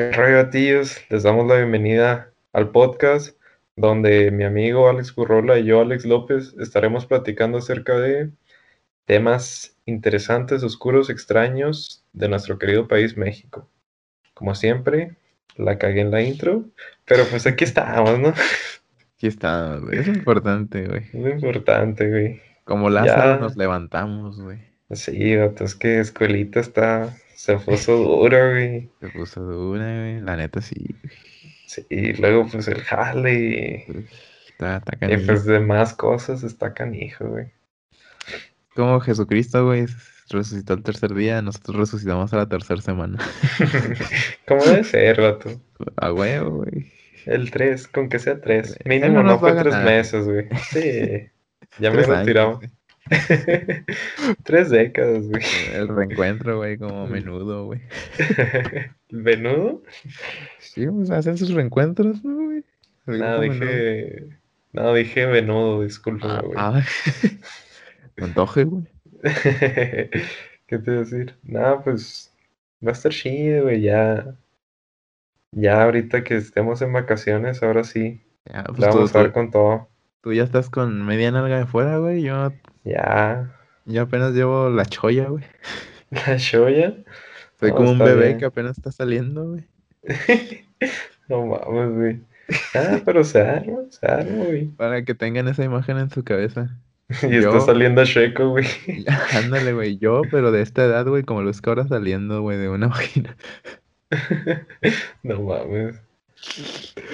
¿Qué rollo, tíos? Les damos la bienvenida al podcast donde mi amigo Alex Currola y yo, Alex López, estaremos platicando acerca de temas interesantes, oscuros, extraños de nuestro querido país México. Como siempre, la cagué en la intro, pero pues aquí estamos, ¿no? Aquí estamos, güey. Es importante, güey. Es importante, güey. Como Lázaro Ya. nos levantamos, güey. Sí, vato, es que escuelita está, se puso duro, güey. Se puso dura, güey. La neta sí. Sí, y luego pues el jale y, Está, está y canijo. pues demás cosas está canijo, güey. Como Jesucristo, güey, resucitó el tercer día, nosotros resucitamos a la tercera semana. ¿Cómo debe ser, vato? A huevo, güey. El 3, con que sea 3. Él Mínimo no fue 3 ganar. meses, güey. Sí, ya me retiramos. Tres décadas, güey. El reencuentro, güey, como Mm. menudo, güey. ¿El venudo? Sí, pues hacen sus reencuentros, ¿no, güey? No, menudo. dije. No, dije venudo, discúlpame, Ah, güey. ah. Antoje, güey. ¿Qué te iba a decir? No, pues. Va a estar chido, güey. Ya. Ya ahorita que estemos en vacaciones, ahora sí. Ya, pues tú, vamos a tú- con todo. tú ya estás con media nalga de fuera, güey. Yo, Ya. yo apenas llevo la cholla, güey. La shoya. Soy No, como un bebé bien. que apenas está saliendo, güey. No mames, güey. Ah, pero se arma, se arma, güey. Para que tengan esa imagen en su cabeza. Y Yo- está saliendo Sheco, güey. Ándale, güey. Yo, pero de esta edad, güey, como los ahora saliendo, güey, de una vagina. No mames.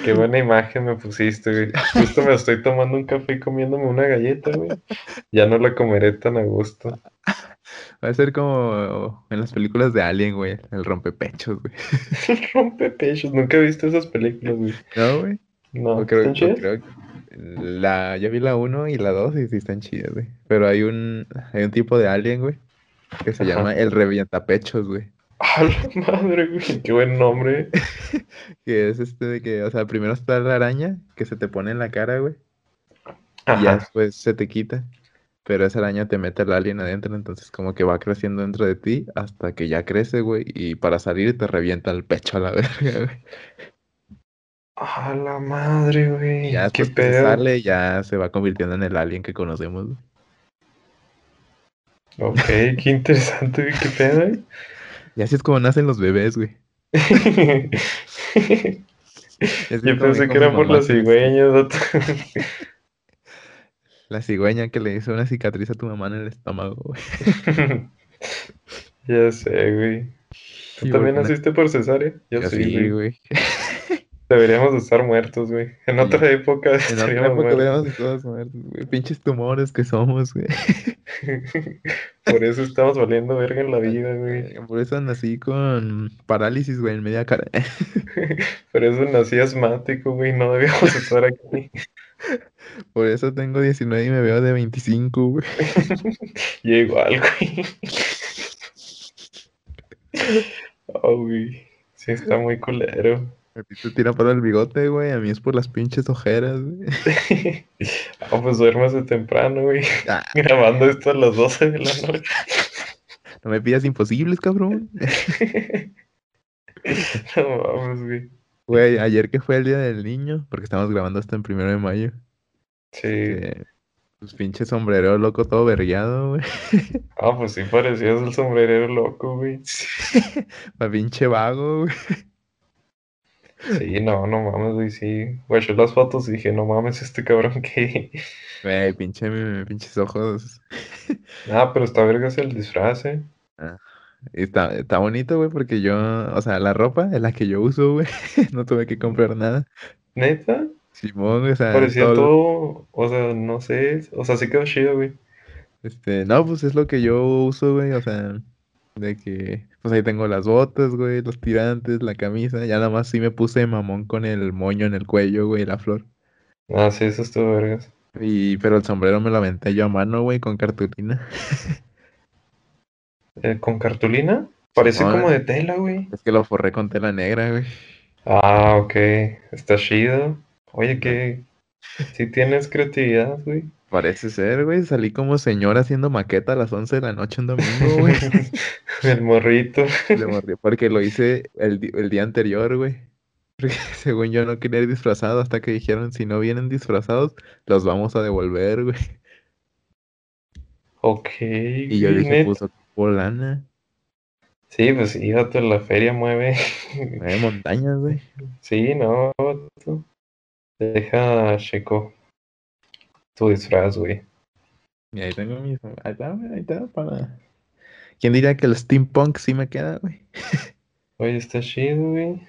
Qué buena imagen me pusiste, güey. Justo me estoy tomando un café y comiéndome una galleta, güey. Ya no la comeré tan a gusto. Va a ser como en las películas de Alien, güey. El rompepechos, güey. Rompe pechos. Nunca he visto esas películas, güey. ¿No, güey? No, O creo, creo que la, yo vi la 1 y la 2 y sí están chidas, güey. Pero hay un, hay un tipo de alien, güey, que se Ajá. llama el revientapechos, güey. A la madre, güey. Qué buen nombre. Que es este de que, o sea, primero está la araña que se te pone en la cara, güey. Y ya después se te quita. Pero esa araña te mete el alien adentro, entonces como que va creciendo dentro de ti hasta que ya crece, güey. Y para salir te revienta el pecho a la verga, güey. A la madre, güey. Ya después pedo. sale, ya se va convirtiendo en el alien que conocemos, güey. Ok, qué interesante, güey. Qué pedo, güey. Y así es como nacen los bebés, güey. Yo pensé que era por mamá les- cigüeñas. vato. La cigüeña que le hizo una cicatriz a tu mamá en el estómago, güey. Ya sé, güey. ¿Tú Sí, también güey, naciste por cesárea? Yo na- sí, sí, güey. güey. Deberíamos de estar muertos, güey. En Sí. otra época En otra época estado muertos, güey. Pinches tumores que somos, güey. Por eso estamos valiendo verga en la vida, güey. Por eso nací con parálisis, güey, en media cara. Por eso nací asmático, güey. No debíamos estar aquí. Por eso tengo 19 y me veo de 25, güey. Yo igual, güey. Oh, güey. Sí, está muy culero. A ti te tira para el bigote, güey. A mí es por las pinches ojeras, güey. Ah, pues duérmase temprano, güey. Ah, Grabando esto a las 12 de la noche. no me pidas imposibles, cabrón. No mames, güey. Güey, ayer que fue el día del niño, porque estamos grabando hasta en primero de mayo. Sí. que, Pues pinche sombrero loco todo vergueado, güey. Ah, pues sí parecías el sombrerero loco, güey. Pa' pinche vago, güey. Sí, no, no mames, güey, sí. Guachó las fotos y dije, no mames, este cabrón que... Güey, pinche, pinches ojos. Ah, pero está vergas el disfraz, eh. Y Está, está bonito, güey, porque yo, o sea, la ropa es la que yo uso, güey. No tuve que comprar nada. ¿Neta? Simón, güey, o sea, Parecía todo- todo, o sea, no sé, o sea, sí quedó chido, güey. Este, no, pues es lo que yo uso, güey, o sea, de que, pues ahí tengo las botas, güey, los tirantes, la camisa, ya nada más sí me puse mamón con el moño en el cuello, güey, la flor. Ah, sí, eso estuvo vergas. Y, pero el sombrero me lo aventé yo a mano, güey, con cartulina. Eh, ¿con cartulina? Parece como de tela, güey. Es que lo forré con tela negra, güey. Ah, ok, está chido. Oye, que sí tienes creatividad, güey. Parece ser, güey. Salí como señor haciendo maqueta a las 11 de la noche un domingo, güey. El morrito. Porque lo hice el, el día anterior, güey. Porque según yo no quería ir disfrazado hasta que dijeron, si no vienen disfrazados, los vamos a devolver, güey. Ok. Y yo dije, net. pues, ocupo lana. Sí, pues sí, vato, la feria mueve. Hay montañas, güey. Sí, no, vato. Deja, checo. Tu disfraz, güey. Y ahí tengo mis... Ahí está, güey, ahí está, para... ¿Quién diría que el steampunk sí me queda, güey? Oye, está chido, güey.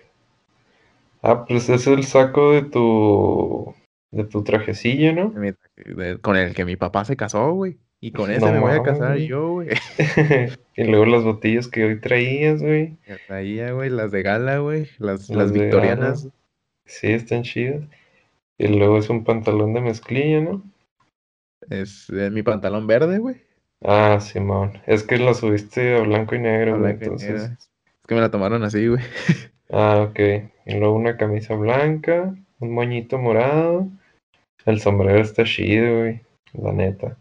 Ah, pues es el saco de tu. de tu trajecillo, ¿no? De mi- de- Con el que mi papá se casó, güey. Y con ese No me voy a casar güey. yo, güey. y luego las botellas que hoy traías, güey. Que traía, güey, las de gala, güey. Las, Las las de victorianas. gala. Sí, están chidas. Y luego es un pantalón de mezclilla, ¿no? Es eh, mi pantalón verde, güey. Ah, Simón. Es que la subiste a blanco y negro, A güey. blanco y negro. Entonces. Es que me la tomaron así, güey. Ah, ok. Y luego una camisa blanca, un moñito morado. El sombrero está chido, güey. La neta.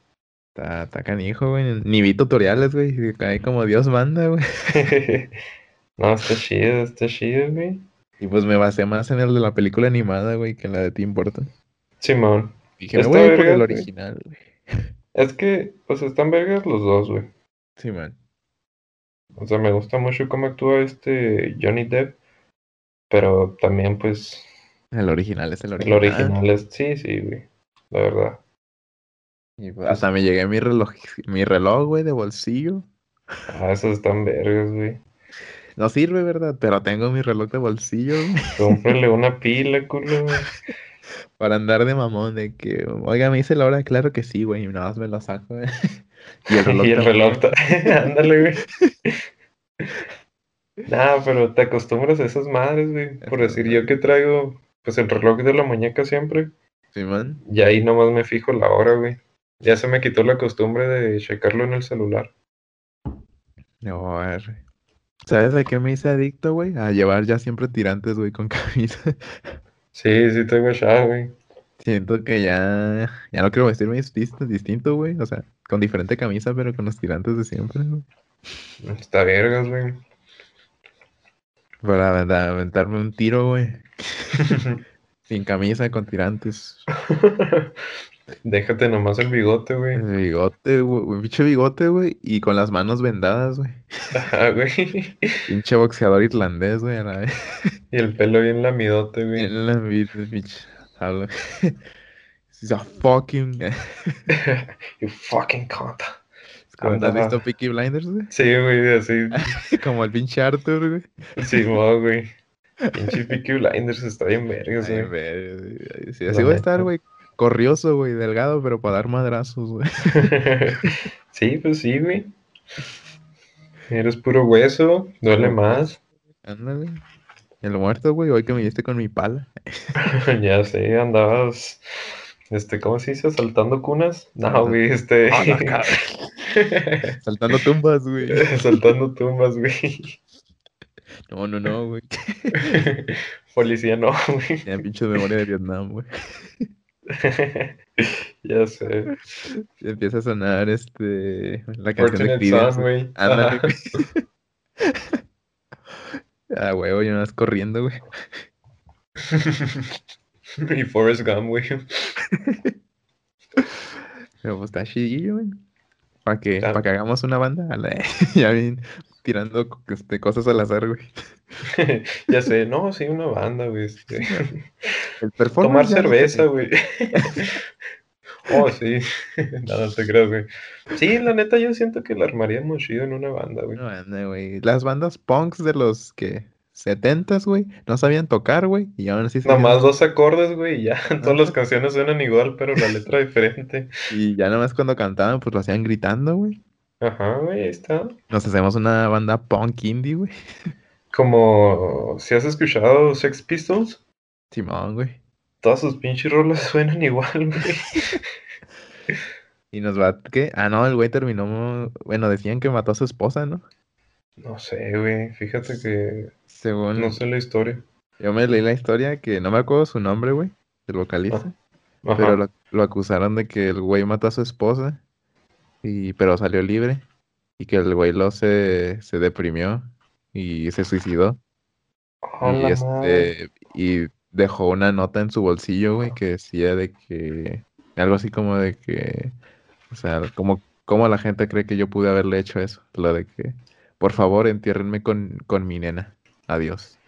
Está, está canijo, güey. Ni vi tutoriales, güey. Caí como Dios manda, güey. no, está chido, está chido, güey. Y pues me basé más en el de la película animada, güey, que en la de Tim Burton. Simón. Dije, me voy por el güey. original, güey. Es que, pues están vergas los dos, güey. Sí, man. O sea, me gusta mucho cómo actúa este Johnny Depp. Pero también, pues, El original es el el original. original es. Sí, sí, güey. La verdad. Y pues, hasta me llegué mi reloj, mi reloj, güey, de bolsillo. Ah, esos están vergas, güey. No sirve, ¿verdad? Pero tengo mi reloj de bolsillo, güey. Cómprale una pila, culo. Para andar de mamón, de que, oiga, me hice la hora, claro que sí, güey, y nada más me lo saco, güey. Y el reloj, Y el reloj. Ándale, güey. Nah, pero te acostumbras a esas madres, güey. Por decir, yo que traigo, pues el reloj de la muñeca siempre. Sí, man. Y ahí nomás me fijo la hora, güey. Ya se me quitó la costumbre de checarlo en el celular. No, a ver. ¿Sabes de qué me hice adicto, güey? A llevar ya siempre tirantes, güey, con camisa. Sí, sí tengo ya, güey. Siento que ya, ya no quiero vestirme distinto, güey. O sea, con diferente camisa, pero con los tirantes de siempre, güey. Está vergas, güey. Para avent- aventarme un tiro, güey. Sin camisa, con tirantes. Déjate nomás el bigote, güey. El bigote, güey. Pinche bigote, güey. Y con las manos vendadas, güey. Ajá, güey. Pinche boxeador irlandés, güey, vez. Y el pelo bien lamidote, güey. En la vida, pinche. Habla. He's a fucking. You fucking cunt. ¿Has visto Peaky Blinders, güey? Sí, güey, así. Como el pinche Arthur, güey. Sí, mo, güey. Pinche Peaky Blinders está bien vergas, güey. sí, así voy a estar, güey. Corrioso, güey, delgado, pero para dar madrazos, güey. Sí, pues sí, güey. Eres puro hueso, duele más. Ándale. El muerto, güey, hoy que me diste con mi pala. Ya sé, andabas. Este, ¿cómo se dice? ¿Saltando cunas? No, güey, este. Ah. Saltando tumbas, güey. Saltando tumbas, güey. No, no, no, güey. Policía no, güey. Tenía pinche memoria de Vietnam, güey. Ya sé. Empieza a sonar este. La canción de Fortunate Creedence. Ándale, Ajá. güey. Ah, huevo, yo nada más corriendo, güey. Y Forrest Gump, güey. Pero pues está chidillo, güey. Para que, Está- pa' que hagamos una banda. ya bien tirando este, cosas al azar, güey. Ya sé, no, sí, una banda, güey. este. El Tomar no cerveza, güey. Oh, sí. No, no te creas, güey. Sí, la neta, yo siento que la armaríamos chido en una banda, güey. No, banda, güey. Las bandas punks de los que 70s, güey, no sabían tocar, güey. Y aún así seguían- Nomás dos acordes, güey, y ya. Todas las canciones suenan igual, pero la letra diferente. Y ya nomás cuando cantaban, pues lo hacían gritando, güey. Ajá, güey, ahí está. Nos hacemos una banda punk indie, güey. Como si has escuchado Sex Pistols, Simón, güey. todas sus pinches rolas suenan igual, güey. Y nos va, ¿qué? Ah, no, el güey terminó, bueno, decían que mató a su esposa, ¿no? No sé, güey. Fíjate que Según, no sé la historia. yo me leí la historia que no me acuerdo su nombre, güey, del vocalista. Ajá. Pero lo, lo acusaron de que el güey mató a su esposa, y, pero salió libre. Y que el güey lo se, se deprimió y se suicidó. Y madre. este, y dejó una nota en su bolsillo, güey, que decía de que, algo así como de que, o sea, como, como la gente cree que yo pude haberle hecho eso, lo de que, por favor, entiérrenme con, con mi nena, adiós.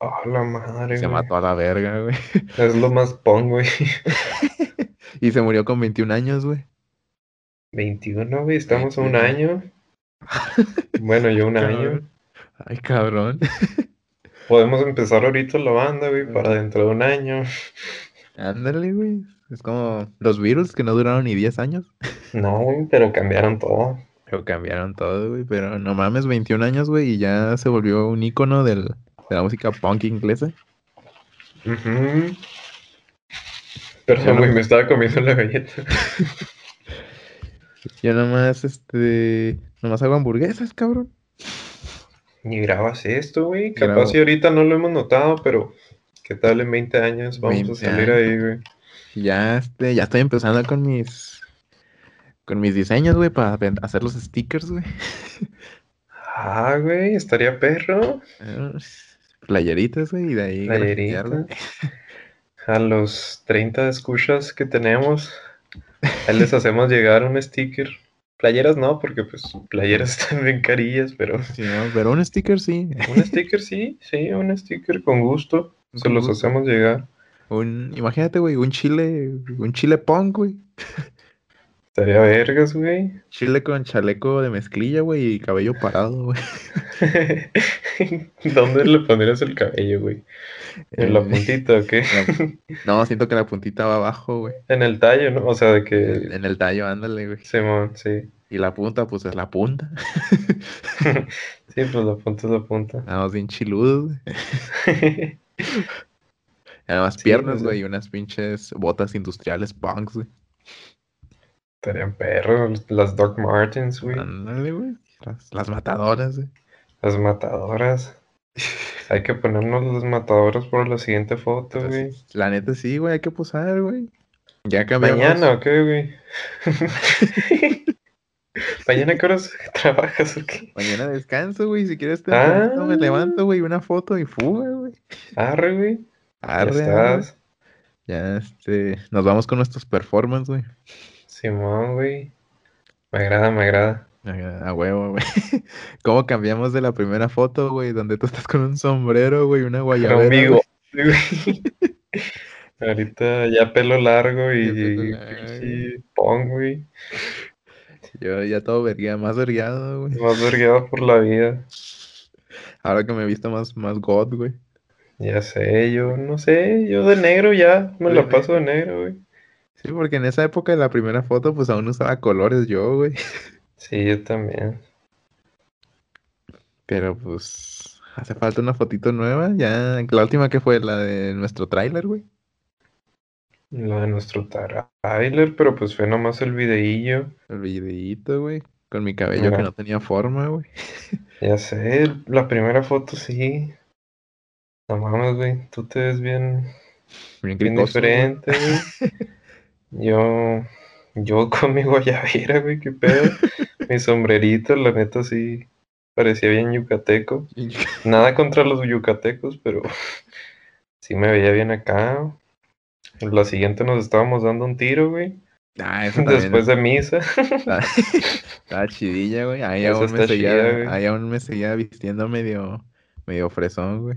A la madre, Se güey. mató a la verga, güey. Es lo más pong, güey. Y se murió con 21 años, güey. 21, güey. Estamos a un 21. año. Bueno, yo un año. Ay, cabrón. Podemos empezar ahorita la banda, güey, para dentro de un año. Ándale, güey. Es como los virus que no duraron ni 10 años. No, güey, pero cambiaron todo. Pero cambiaron todo, güey. Pero no mames, 21 años, güey, y ya se volvió un ícono del, de la música punk inglesa. Ujú. Ya Perdón, no- güey, me estaba comiendo la galleta. Yo nomás, este. Nomás hago hamburguesas, cabrón. Ni grabas esto, güey. Capaz Grabo. si ahorita no lo hemos notado, pero ¿qué tal en 20 años? Vamos 20 a salir años. ahí, güey. Y Ya, este, ya estoy empezando con mis. Con mis diseños, güey, para hacer los stickers, güey. Ah, güey, estaría perro. Eh, Playeritas, güey, y de ahí. Playerita. grafitearla. A los 30 escuchas que tenemos, ahí les hacemos llegar un sticker. Playeras no, porque pues playeras están bien carillas, pero Sí, no, pero un sticker sí. un sticker sí, sí, un sticker con gusto. Se los hacemos llegar. Un, imagínate, güey, un chile, un chile punk, güey. Estaría vergas, güey. Chile con chaleco de mezclilla, güey, y cabello parado, güey. ¿Dónde le pondrías el cabello, güey? ¿En la Eh, puntita o qué? No, siento que la puntita va abajo, güey. En el tallo, ¿no? O sea, de que... en el tallo, ándale, güey. Simón, sí. Y la punta, pues es la punta. Sí, pues la punta es la punta. Estamos bien chiludos, güey. Y Además, Sí, piernas, pues, güey, y unas pinches botas industriales punks, güey. Estarían perros las Doc Martens, güey. Ándale, güey. Las, las matadoras, güey. Las matadoras. Hay que ponernos las matadoras por la siguiente foto, güey. Entonces, la neta, sí, güey, hay que posar, güey. Ya cambiamos. ¿Mañana o qué, güey? ¿Mañana qué horas trabajas o qué? Mañana descanso, güey. Si quieres, te Ah. me levanto, güey, una foto y fuga, güey. Arre, güey. Ya Arre, arre. estás. Ya, este, nos vamos con nuestros performances, güey. Simón, güey. Me agrada, me agrada. A a huevo, güey. ¿Cómo cambiamos de la primera foto, güey? Donde tú estás con un sombrero, güey, una guayabera. un güey? Ahorita ya pelo largo y pelo largo. pong, güey. Yo ya todo verguía, más vergueado, güey. Más vergueado por la vida. Ahora que me he visto más, más god, güey. Ya sé, yo no sé, yo de negro ya me De la paso de negro, güey. Sí, porque en esa época de la primera foto, pues aún usaba colores yo, güey. Sí, yo también. Pero pues hace falta una fotito nueva. Ya, la última que fue la de nuestro tráiler, güey. Lo de nuestro trailer, pero pues fue nomás el videillo. El videíto, güey. Con mi cabello que no tenía forma, güey. Ya sé, la primera foto sí. No mames, güey, tú te ves bien, Bien bien cricoso, güey. diferente, güey. Yo, yo con mi guayabera, güey, qué pedo. Mi sombrerito, la neta sí, parecía bien yucateco. Nada contra los yucatecos, pero sí me veía bien acá. La siguiente nos estábamos dando un tiro, güey. Ah, eso Después de misa. estaba chidilla, güey. Ahí aún me seguía, chida, ahí aún me seguía vistiendo medio, medio fresón, güey.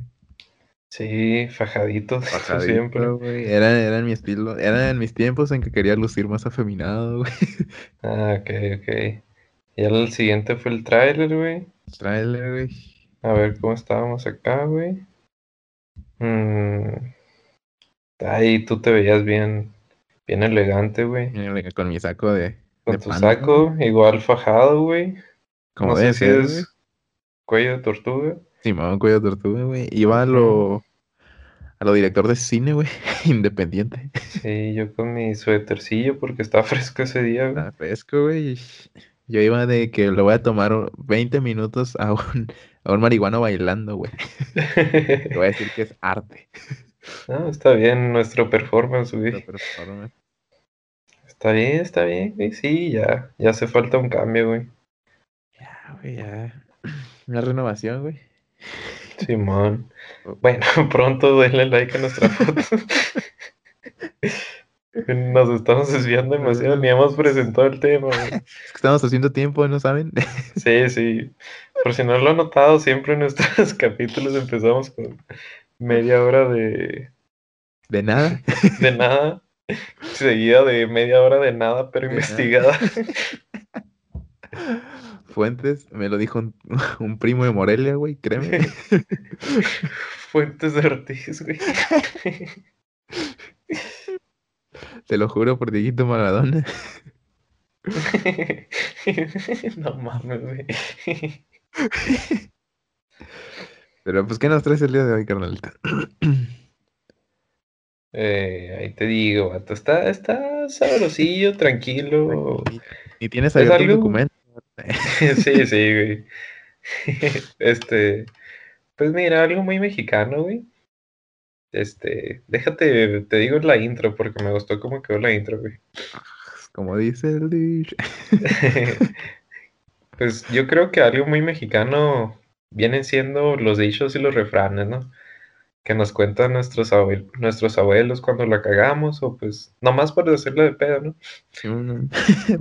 Sí, fajaditos, Bajadito, siempre. güey. Era, era en mi estilo, era en mis tiempos en que quería lucir más afeminado, güey. Ah, ok, ok. Y el siguiente fue el tráiler, güey. Tráiler, güey. A ver cómo estábamos acá, güey. Mm. Ahí tú te veías bien, bien elegante, güey. Con mi saco de, Con de tu saco, igual fajado, güey. como No sé si es cuello de tortuga. Simón Cuello de Tortuga, güey. Iba a lo, a lo director de cine, güey. Independiente. Sí, yo con mi suétercillo porque estaba fresco ese día, güey. Estaba fresco, güey. y Yo iba de que le voy a tomar o- 20 minutos a un, a un marihuano bailando, güey. Le voy a decir que es arte. No, está bien nuestro performance, güey. Nuestro performance. Está bien, está bien, güey. Sí, ya, ya hace falta un cambio, güey. Ya, güey, ya. Una renovación, güey. Simón. Bueno, pronto denle like a nuestra foto. Nos estamos desviando demasiado, ni hemos presentado el tema. Es que estamos haciendo tiempo, ¿no saben? Sí, sí. Por si no lo han notado, siempre en nuestros capítulos empezamos con media hora de, De nada. de nada, seguida de media hora de nada, pero De nada. Fuentes, me lo dijo un, un primo de Morelia, güey, créeme. Fuentes de Ortiz, güey. Te lo juro por Dieguito Maradona. No mames, güey. Pero pues, ¿qué nos traes el día de hoy, carnalito? Eh, ahí te digo, vato, está, está sabrosillo, tranquilo. Ni tienes Es abierto el documento. Sí, sí, güey. Este, pues mira, algo muy mexicano, güey. Este, déjate, te digo la intro porque me gustó cómo quedó la intro, güey. Como dice el dicho. Pues yo creo que algo muy mexicano vienen siendo los dichos y los refranes, ¿no? Que nos cuentan nuestros, abue- nuestros abuelos cuando la cagamos o pues nomás por hacerle de pedo, ¿no?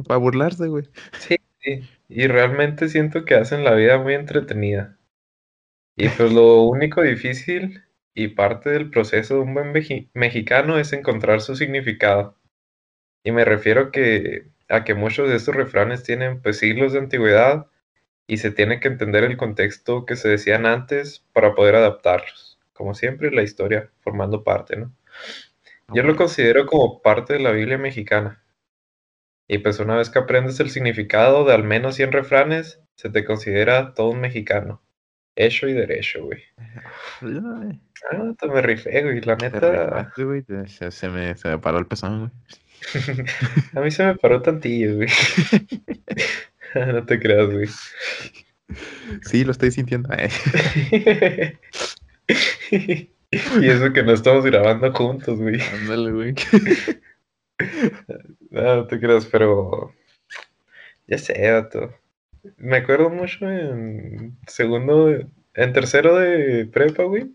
Para burlarse, güey. Sí, y realmente siento que hacen la vida muy entretenida. Y pues lo único difícil y parte del proceso de un buen mexicano es encontrar su significado. Y me refiero que, a que muchos de estos refranes tienen pues siglos de antigüedad y se tiene que entender el contexto que se decían antes para poder adaptarlos. Como siempre, la historia formando parte, ¿no? Yo lo considero como parte de la Biblia mexicana. Y pues una vez que aprendes el significado de al menos 100 refranes, se te considera todo un mexicano. Hecho y derecho, güey. Ah, te me rifé, güey. La neta, rifaste, güey, te- Se, se me, se me paró el pezón, güey. a mí se me paró tantillo, güey. no te creas, güey. Sí, lo estoy sintiendo. Ay, y eso que no estamos grabando juntos, güey. Ándale, güey. No, te creas, pero ya sé, vato. Me acuerdo mucho en segundo, en tercero de prepa, güey,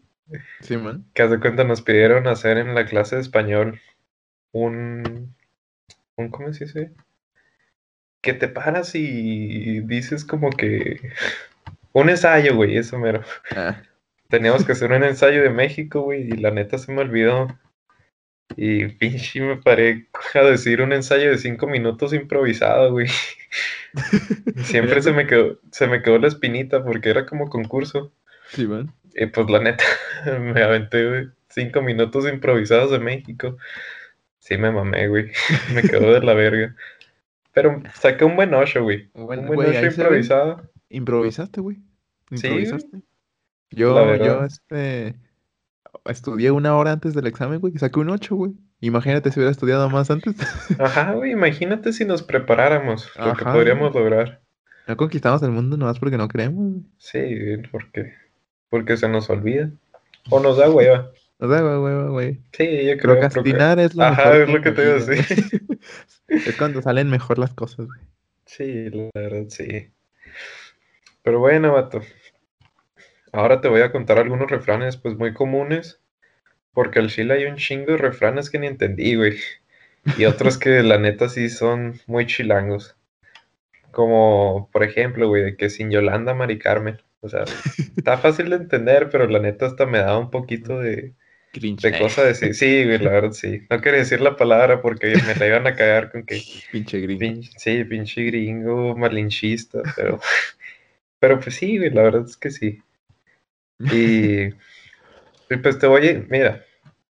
Sí, man. que haz de cuenta nos pidieron hacer en la clase de español un, un ¿cómo se dice? Que te paras y dices como que un ensayo, güey, eso mero. Ah, Teníamos que hacer un ensayo de México, güey, y la neta se me olvidó. Y pinche me paré a decir un ensayo de cinco minutos improvisado, güey. Siempre se me quedó, se me quedó la espinita porque era como concurso. sí, man. Y pues la neta, me aventé, güey, cinco minutos improvisados de México. Sí me mamé, güey. Me quedó de la verga. Pero saqué un buen ocho, güey. Un buen- Un buen güey, ocho improvisado. Improvisaste, güey. Improvisaste. Yo, yo, este, estudié una hora antes del examen, güey, y saqué un 8, güey. Imagínate si hubiera estudiado más antes. Ajá, güey, imagínate si nos preparáramos, lo que podríamos lograr. No conquistamos el mundo nomás porque no queremos, güey. Sí, porque, porque se nos olvida. O nos da hueva. O sea, güey, güey. Sí, yo creo. Procrastinar es lo Ajá, mejor es lo que te decir. güey. Es cuando salen mejor las cosas, güey. Sí, la verdad, sí. Pero bueno, vato. Ahora te voy a contar algunos refranes, pues muy comunes. Porque al chile hay un chingo de refranes que ni entendí, güey. Y otros que la neta sí son muy chilangos. Como, por ejemplo, güey, de que sin Yolanda, Mari Carmen. O sea, está fácil de entender, pero la neta hasta me da un poquito de, Cringe. de cosa de decir. Sí, güey, la verdad sí. No quería decir la palabra porque me la iban a cagar con que Pinche gringo. Sí, pinche gringo, malinchista, pero, pero pues sí, güey, la verdad es que sí. Y, pues te voy a, mira,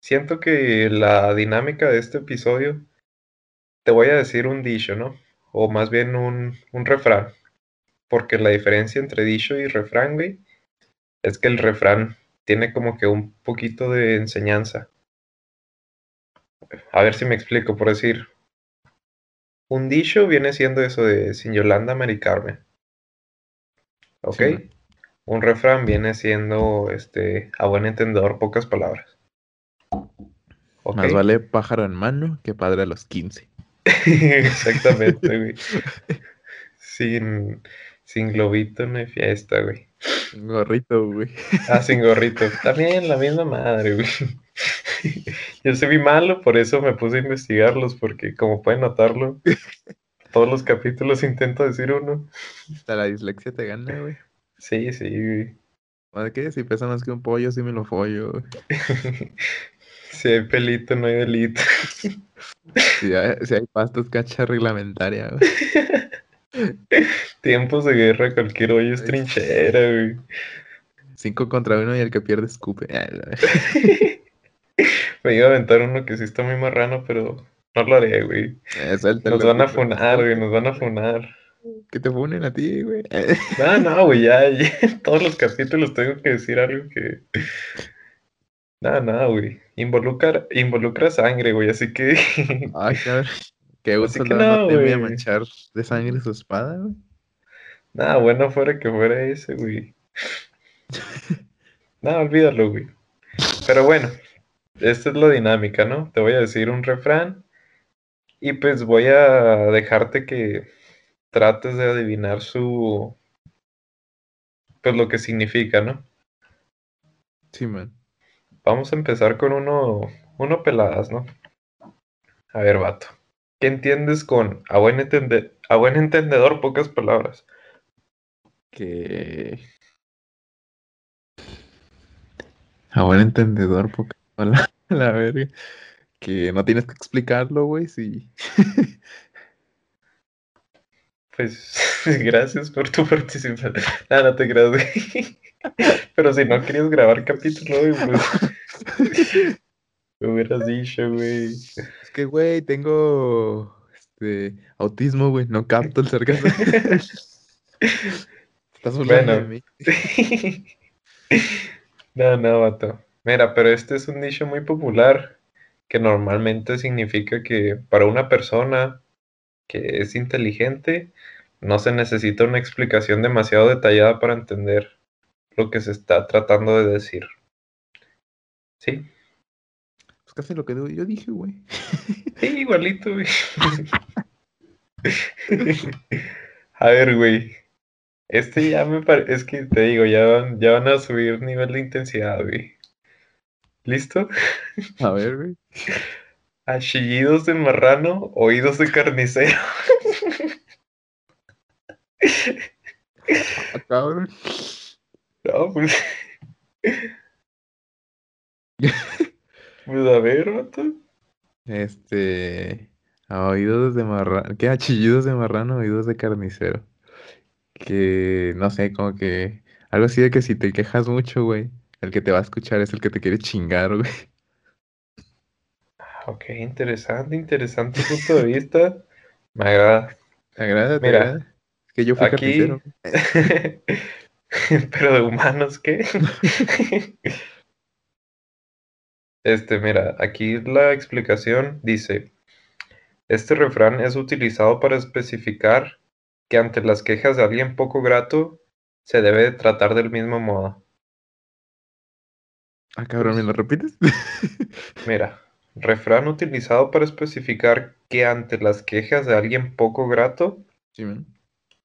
siento que la dinámica de este episodio, te voy a decir un dicho, ¿no? O más bien un, refrán, porque la diferencia entre dicho y refrán, güey, es que el refrán tiene como que un poquito de enseñanza. A ver si me explico, por decir, un dicho viene siendo eso de sin Yolanda, Mari Carmen. ¿Ok? Un refrán viene siendo, este, a buen entendedor, pocas palabras. Más vale pájaro en mano que padre a los 15. Exactamente, güey. Sin, sin globito no hay fiesta, güey. Un gorrito, güey. Ah, sin gorrito. También la misma madre, güey. Yo soy malo, por eso me puse a investigarlos, porque como pueden notarlo, todos los capítulos intento decir uno. Hasta la dislexia te gana, güey. Sí, sí, güey. ¿Madre qué? Si pesa más que un pollo, sí me lo follo, güey. Si hay pelito, no hay delito. Si hay, si hay pastos, cacha reglamentaria, güey. Tiempos de guerra, cualquier hoyo es trinchera, güey. Cinco contra uno y el que pierde escupe. Me iba a aventar uno que sí está muy marrano, pero no lo haré, güey. Eh, Nos van a funar, güey, nos van a funar. Que te funen a ti, güey. No, no, güey, ya, ya, todos los capítulos tengo que decir algo que... No, no, güey. Involucra, involucra sangre, güey, así que... Ay, cabrón. Que Así que no, no, teme a güey. manchar de sangre su espada, güey. Nada, bueno fuera que fuera ese, güey. No, olvídalo, güey. Pero bueno, esta es la dinámica, ¿no? Te voy a decir un refrán y pues voy a dejarte que trates de adivinar su... Pues lo que significa, ¿no? Sí, man. Vamos a empezar con uno, uno peladas, ¿no? A ver, vato. ¿Qué entiendes con a buen, entende- a buen entendedor pocas palabras? Que. A buen entendedor, poca la, la verga. Que no tienes que explicarlo, güey, sí. Pues gracias por tu participación. Ah, no te creas. Pero si no querías grabar capítulo, pues me hubieras dicho, güey. Es que, güey, tengo este autismo, güey. No capto el sarcasmo. Estás hablando de Bueno. mí. No, no, vato. Mira, pero este es un dicho muy popular que normalmente significa que para una persona que es inteligente no se necesita una explicación demasiado detallada para entender lo que se está tratando de decir. ¿Sí? Pues casi lo que yo dije, güey. Sí, igualito, güey. A ver, güey. Este ya me parece, es que te digo, ya van, ya van a subir nivel de intensidad, güey. ¿Listo? A ver, güey. A chillidos de marrano, oídos de carnicero. Ah, cabrón. No, pues. Pues a ver, vato. Este. A oídos de marrano. ¿Qué? A chillidos de marrano, oídos de carnicero. Que no sé, como que. Algo así de que si te quejas mucho, güey. El que te va a escuchar es el que te quiere chingar, güey. Ok, interesante, interesante punto de vista. Me agrada. ¿Te agrada? ¿Te Mira, agrada? Que yo fui aquí- carnicero. Pero de humanos, ¿qué? Este, mira, aquí la explicación dice, este refrán es utilizado para especificar que ante las quejas de alguien poco grato se debe de tratar del mismo modo. Ah, cabrón, ¿me lo repites? Mira, refrán utilizado para especificar que ante las quejas de alguien poco grato Sí.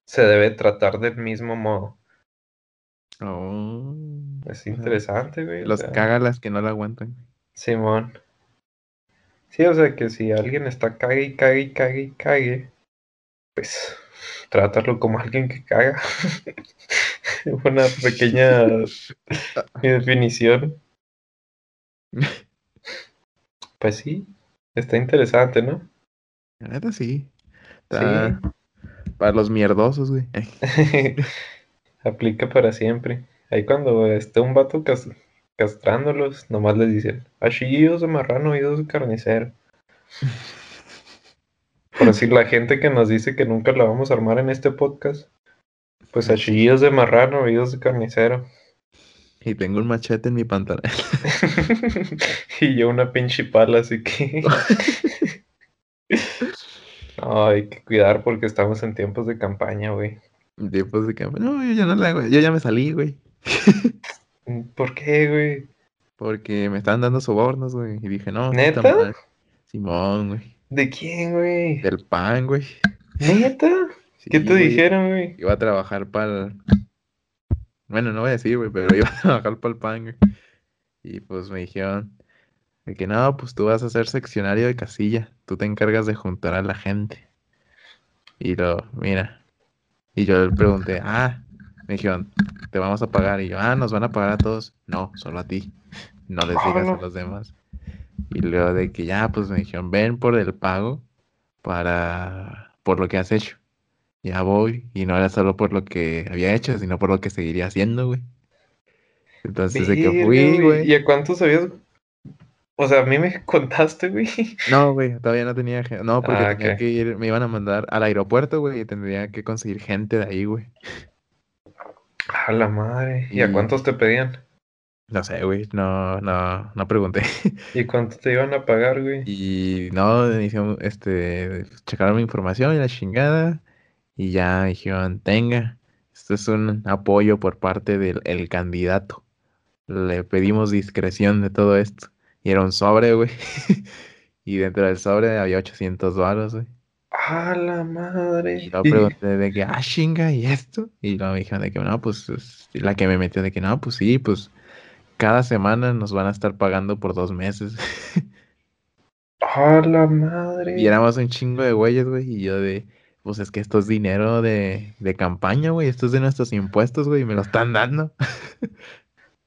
Se debe tratar del mismo modo. Oh. Es interesante, güey. o Los sea. caga las que no la aguantan. Simón. Sí, o sea que si alguien está cague y cague y cague y cague, pues trátalo como alguien que caga. Una pequeña definición. Pues sí, está interesante, ¿no? La neta sí. Está para los mierdosos, güey. Aplica para siempre. Ahí cuando esté un vato cas- castrándolos, nomás les dicen, achillos de marrano, oídos de carnicero. Por decir, la gente que nos dice que nunca la vamos a armar en este podcast, pues achillos de marrano, oídos de carnicero. Y tengo un machete en mi pantalón. y yo una pinche pala, así que... No, hay que cuidar porque estamos en tiempos de campaña, güey. Tiempos de campo. No, yo ya no la hago. Yo ya me salí, güey. ¿Por qué, güey? Porque me estaban dando sobornos, güey. Y dije, no, ¿Neta? Simón, güey. ¿De quién, güey? Del pan, güey. ¿Neta? ¿Qué te dijeron, güey? Iba a trabajar para el... Bueno, no voy a decir, güey, pero iba a trabajar para el pan, güey. Y pues me dijeron de que no, pues tú vas a ser seccionario de casilla. Tú te encargas de juntar a la gente. Y lo, mira. Y yo le pregunté, ah, me dijeron, te vamos a pagar. Y yo, ah, nos van a pagar a todos. No, solo a ti. No les digas a los demás. Y luego de que ya, pues me dijeron, ven por el pago para, por lo que has hecho. Ya voy. Y no era solo por lo que había hecho, sino por lo que seguiría haciendo, güey. Entonces de que fui, güey. ¿Y a cuántos habías o sea, a mí me contaste, güey. No, güey, todavía no tenía gente. No, porque ah, tenía que ir, me iban a mandar al aeropuerto, güey, y tendría que conseguir gente de ahí, güey. A la madre. ¿Y, a cuántos te pedían? No sé, güey, no, no, no pregunté. ¿Y cuánto te iban a pagar, güey? Y no, este, checaron mi información y la chingada, y ya dijeron, tenga, esto es un apoyo por parte del candidato. Le pedimos discreción de todo esto. Y era un sobre, güey. y dentro del sobre había 800 baros, güey. ¡A la madre! Y luego pregunté de que, ah, chinga, ¿y esto? Y luego me dijeron de que, no, pues, la que me metió de que, no, pues sí, pues, cada semana nos van a estar pagando por dos meses. ¡A la madre! Y éramos un chingo de güeyes, güey, y yo de, pues es que esto es dinero de, de campaña, güey, esto es de nuestros impuestos, güey, y me lo están dando.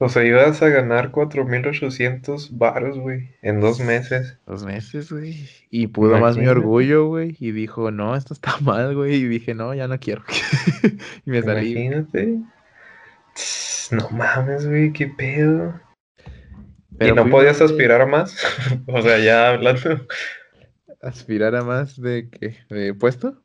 O sea, ibas a ganar 4.800 baros, güey, en dos meses. Dos meses, güey. Y pudo más mi orgullo, güey. Y dijo, no, esto está mal, güey. Y dije, no, ya no quiero. y me salí. Imagínate. No mames, güey, qué pedo. ¿Y no podías aspirar a más? o sea, ya hablando. ¿Aspirar a más de qué? ¿De puesto?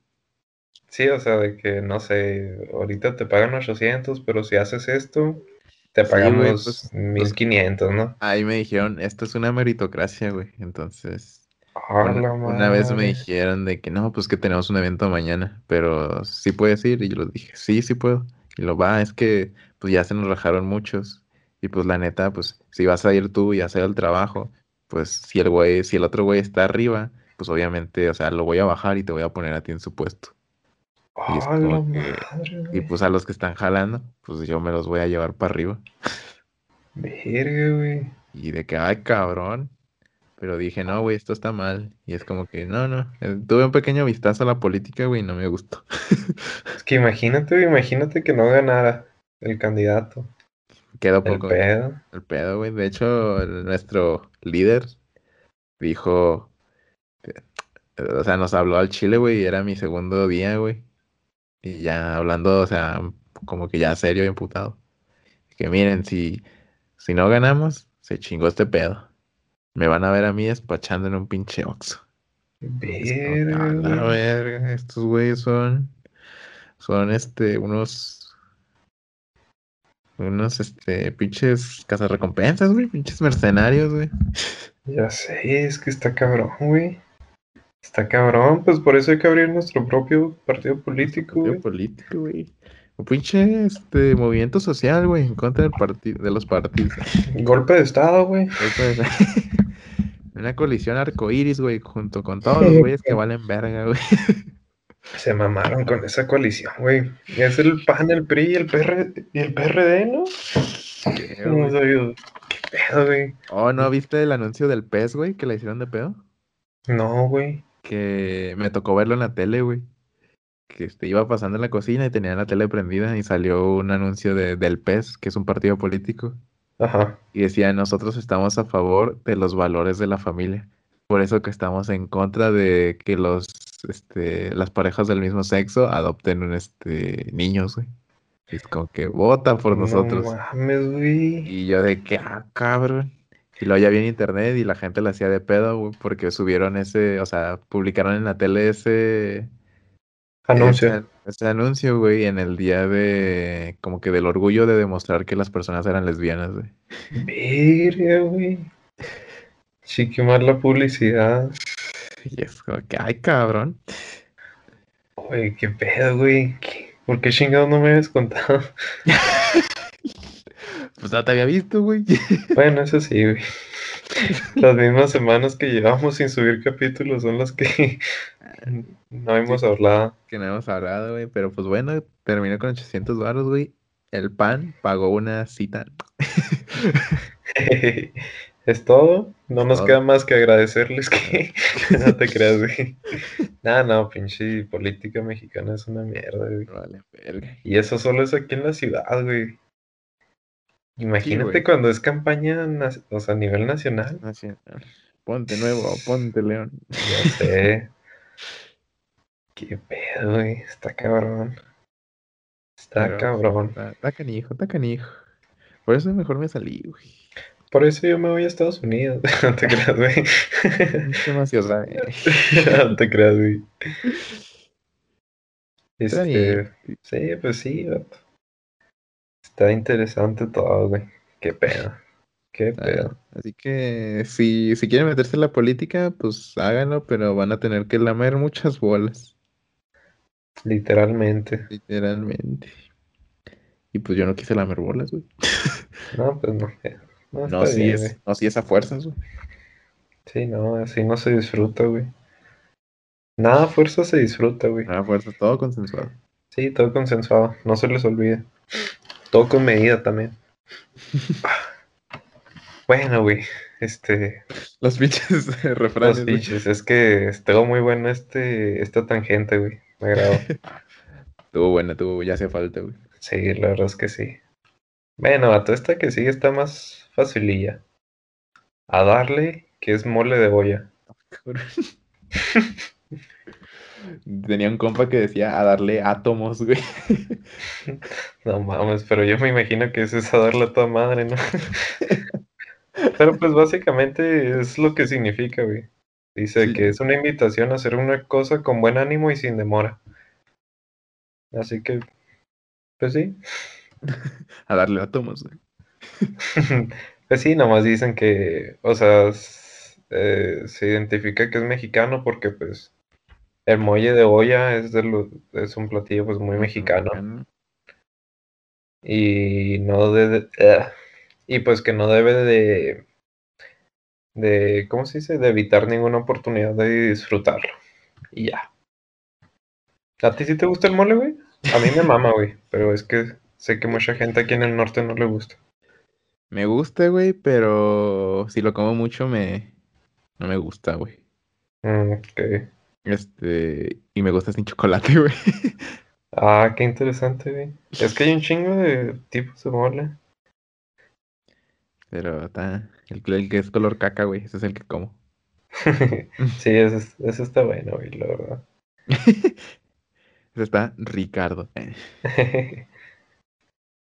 Sí, o sea, de que, no sé, ahorita te pagan 800, pero si haces esto, te pagamos 1500, pues, ¿no? Ahí me dijeron, esto es una meritocracia, güey. Entonces, una, vez me dijeron de que no, pues que tenemos un evento mañana, pero sí puedes ir. Y yo les dije, sí, sí puedo. Y lo va, es que pues ya se nos rajaron muchos. Y pues la neta, pues si vas a ir tú y hacer el trabajo, pues si el güey, si el otro güey está arriba, pues obviamente, o sea, lo voy a bajar y te voy a poner a ti en su puesto. Y, pues a los que están jalando, pues yo me los voy a llevar para arriba. Verga, güey. Y de que, ay, cabrón. Pero dije, no, güey, esto está mal. Y es como que, no, no. Eh, tuve un pequeño vistazo a la política, güey, y no me gustó. es que imagínate, imagínate que no ganara el candidato. Quedó poco. El pedo. El pedo, güey. De hecho, nuestro líder dijo, o sea, nos habló al Chile, güey, y era mi segundo día, güey. Y ya hablando, o sea, como que ya serio y emputado. Que miren, si, si no ganamos, se chingó este pedo. Me van a ver a mí despachando en un pinche oxo. Verga. verga, estos güeyes son, son este, unos, unos, este, pinches cazarrecompensas, güey, pinches mercenarios, güey. Ya sé, es que está cabrón, güey. Está cabrón, pues por eso hay que abrir nuestro propio partido político, güey. político, güey. Un pinche este, movimiento social, güey, en contra del partido, de los partidos. Golpe de Estado, güey. Una colisión arcoíris, güey, junto con todos los güeyes que valen verga, güey. Se mamaron con esa coalición, güey. Es el PAN, el PRI y el, PR, y el PRD, ¿no? ¿Qué, ¿Qué pedo, güey? Oh, ¿no viste el anuncio del PES, güey, que le hicieron de pedo? No, güey que me tocó verlo en la tele, güey. Que este, iba pasando en la cocina y tenía la tele prendida y salió un anuncio de, del PES, que es un partido político. Ajá. Y decía, nosotros estamos a favor de los valores de la familia. Por eso que estamos en contra de que los, este, las parejas del mismo sexo adopten un, este, niños, güey. Es como que vota por nosotros. Y yo de que, ah, cabrón. Y lo ya vi en internet y la gente la hacía de pedo, güey, porque subieron ese, o sea, publicaron en la tele ese anuncio. Ese, anuncio, güey, en el día de, como que del orgullo de demostrar que las personas eran lesbianas, güey. Verga, güey. Sí, qué mal la publicidad. Y es como que, ay, cabrón. Güey, qué pedo, güey. ¿Por qué chingado no me habías contado? Pues no te había visto, güey. Bueno, eso sí, güey. Las mismas semanas que llevamos sin subir capítulos son las que no hemos hablado. Que no hemos hablado, güey. Pero pues bueno, terminó con 800 baros, güey. El pan pagó una cita. ¿Es todo? No nos queda más que agradecerles que no te creas, güey. No, no, pinche política mexicana es una mierda, güey. Vale, verga. Y eso solo es aquí en la ciudad, güey. Imagínate cuando es campaña o sea, a nivel nacional. Nacional. Ponte nuevo, ponte león. Ya sé. Qué pedo, güey. Está cabrón. Está cabrón. Está, está, canijo, está canijo. Por eso mejor me salí, güey. Por eso yo me voy a Estados Unidos. no te creas, güey. Demasiado, no te creas, güey. Este, sí, pues sí, Está interesante todo, güey. Qué pedo. Qué pedo. así que si, si quieren meterse en la política, pues háganlo, pero van a tener que lamer muchas bolas. Literalmente. Literalmente. Y pues yo no quise lamer bolas, güey. No, pues no. No, no es, no, sí es a fuerzas, güey. Sí, no, así no se disfruta, güey. Nada a fuerza se disfruta, güey. Nada a fuerza, todo consensuado. Sí, todo consensuado, no se les olvide. Todo con medida también. bueno, güey, este... Los pinches refranes. Los pinches, es que estuvo muy bueno este, esta tangente, güey. Me agradó. Estuvo buena, tuvo, ya hace falta, güey. Sí, la verdad es que sí. Bueno, a toda esta que sigue está más facililla. A darle, que es mole de boya. Tenía un compa que decía a darle átomos, güey. No mames, pero yo me imagino que es a darle a toda madre, ¿no? Pero pues básicamente es lo que significa, güey. Dice que es una invitación a hacer una cosa con buen ánimo y sin demora. Así que, pues sí. a darle átomos, güey. pues sí, nomás dicen que, o sea, eh, se identifica que es mexicano porque pues el muelle de olla es, de es un platillo pues muy mexicano. Y no de, eh, y pues que no debe de de ¿cómo se dice? de evitar ninguna oportunidad de disfrutarlo. Y ya. ¿A ti sí te gusta el mole, güey? A mí me mama, güey, pero es que sé que mucha gente aquí en el norte no le gusta. Me gusta, güey, pero si lo como mucho me no me gusta, güey. Mm, ok. Este, y me gusta sin chocolate, güey. Ah, qué interesante, güey. Es que hay un chingo de tipos de mole. Pero está, el, que es color caca, güey, ese es el que como. sí, ese, ese, está bueno, güey, la verdad. ese está Ricardo.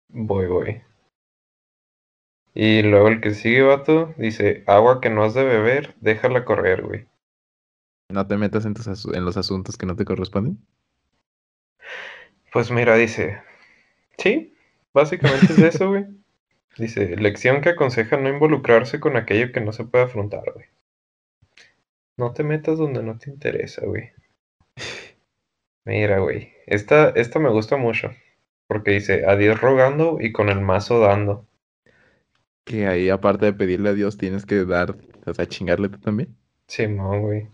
voy, voy. Y luego el que sigue, vato, dice, agua que no has de beber, déjala correr, güey. ¿No te metas en, en los asuntos que no te corresponden? Pues mira, dice, sí, básicamente es eso, güey. Dice, lección que aconseja no involucrarse con aquello que no se puede afrontar, güey. No te metas donde no te interesa, güey. Mira, güey, esta, esta me gusta mucho. Porque dice, a Dios rogando y con el mazo dando. Que ahí, aparte de pedirle a Dios, tienes que dar, o sea, chingarle tú también. Sí, no, güey.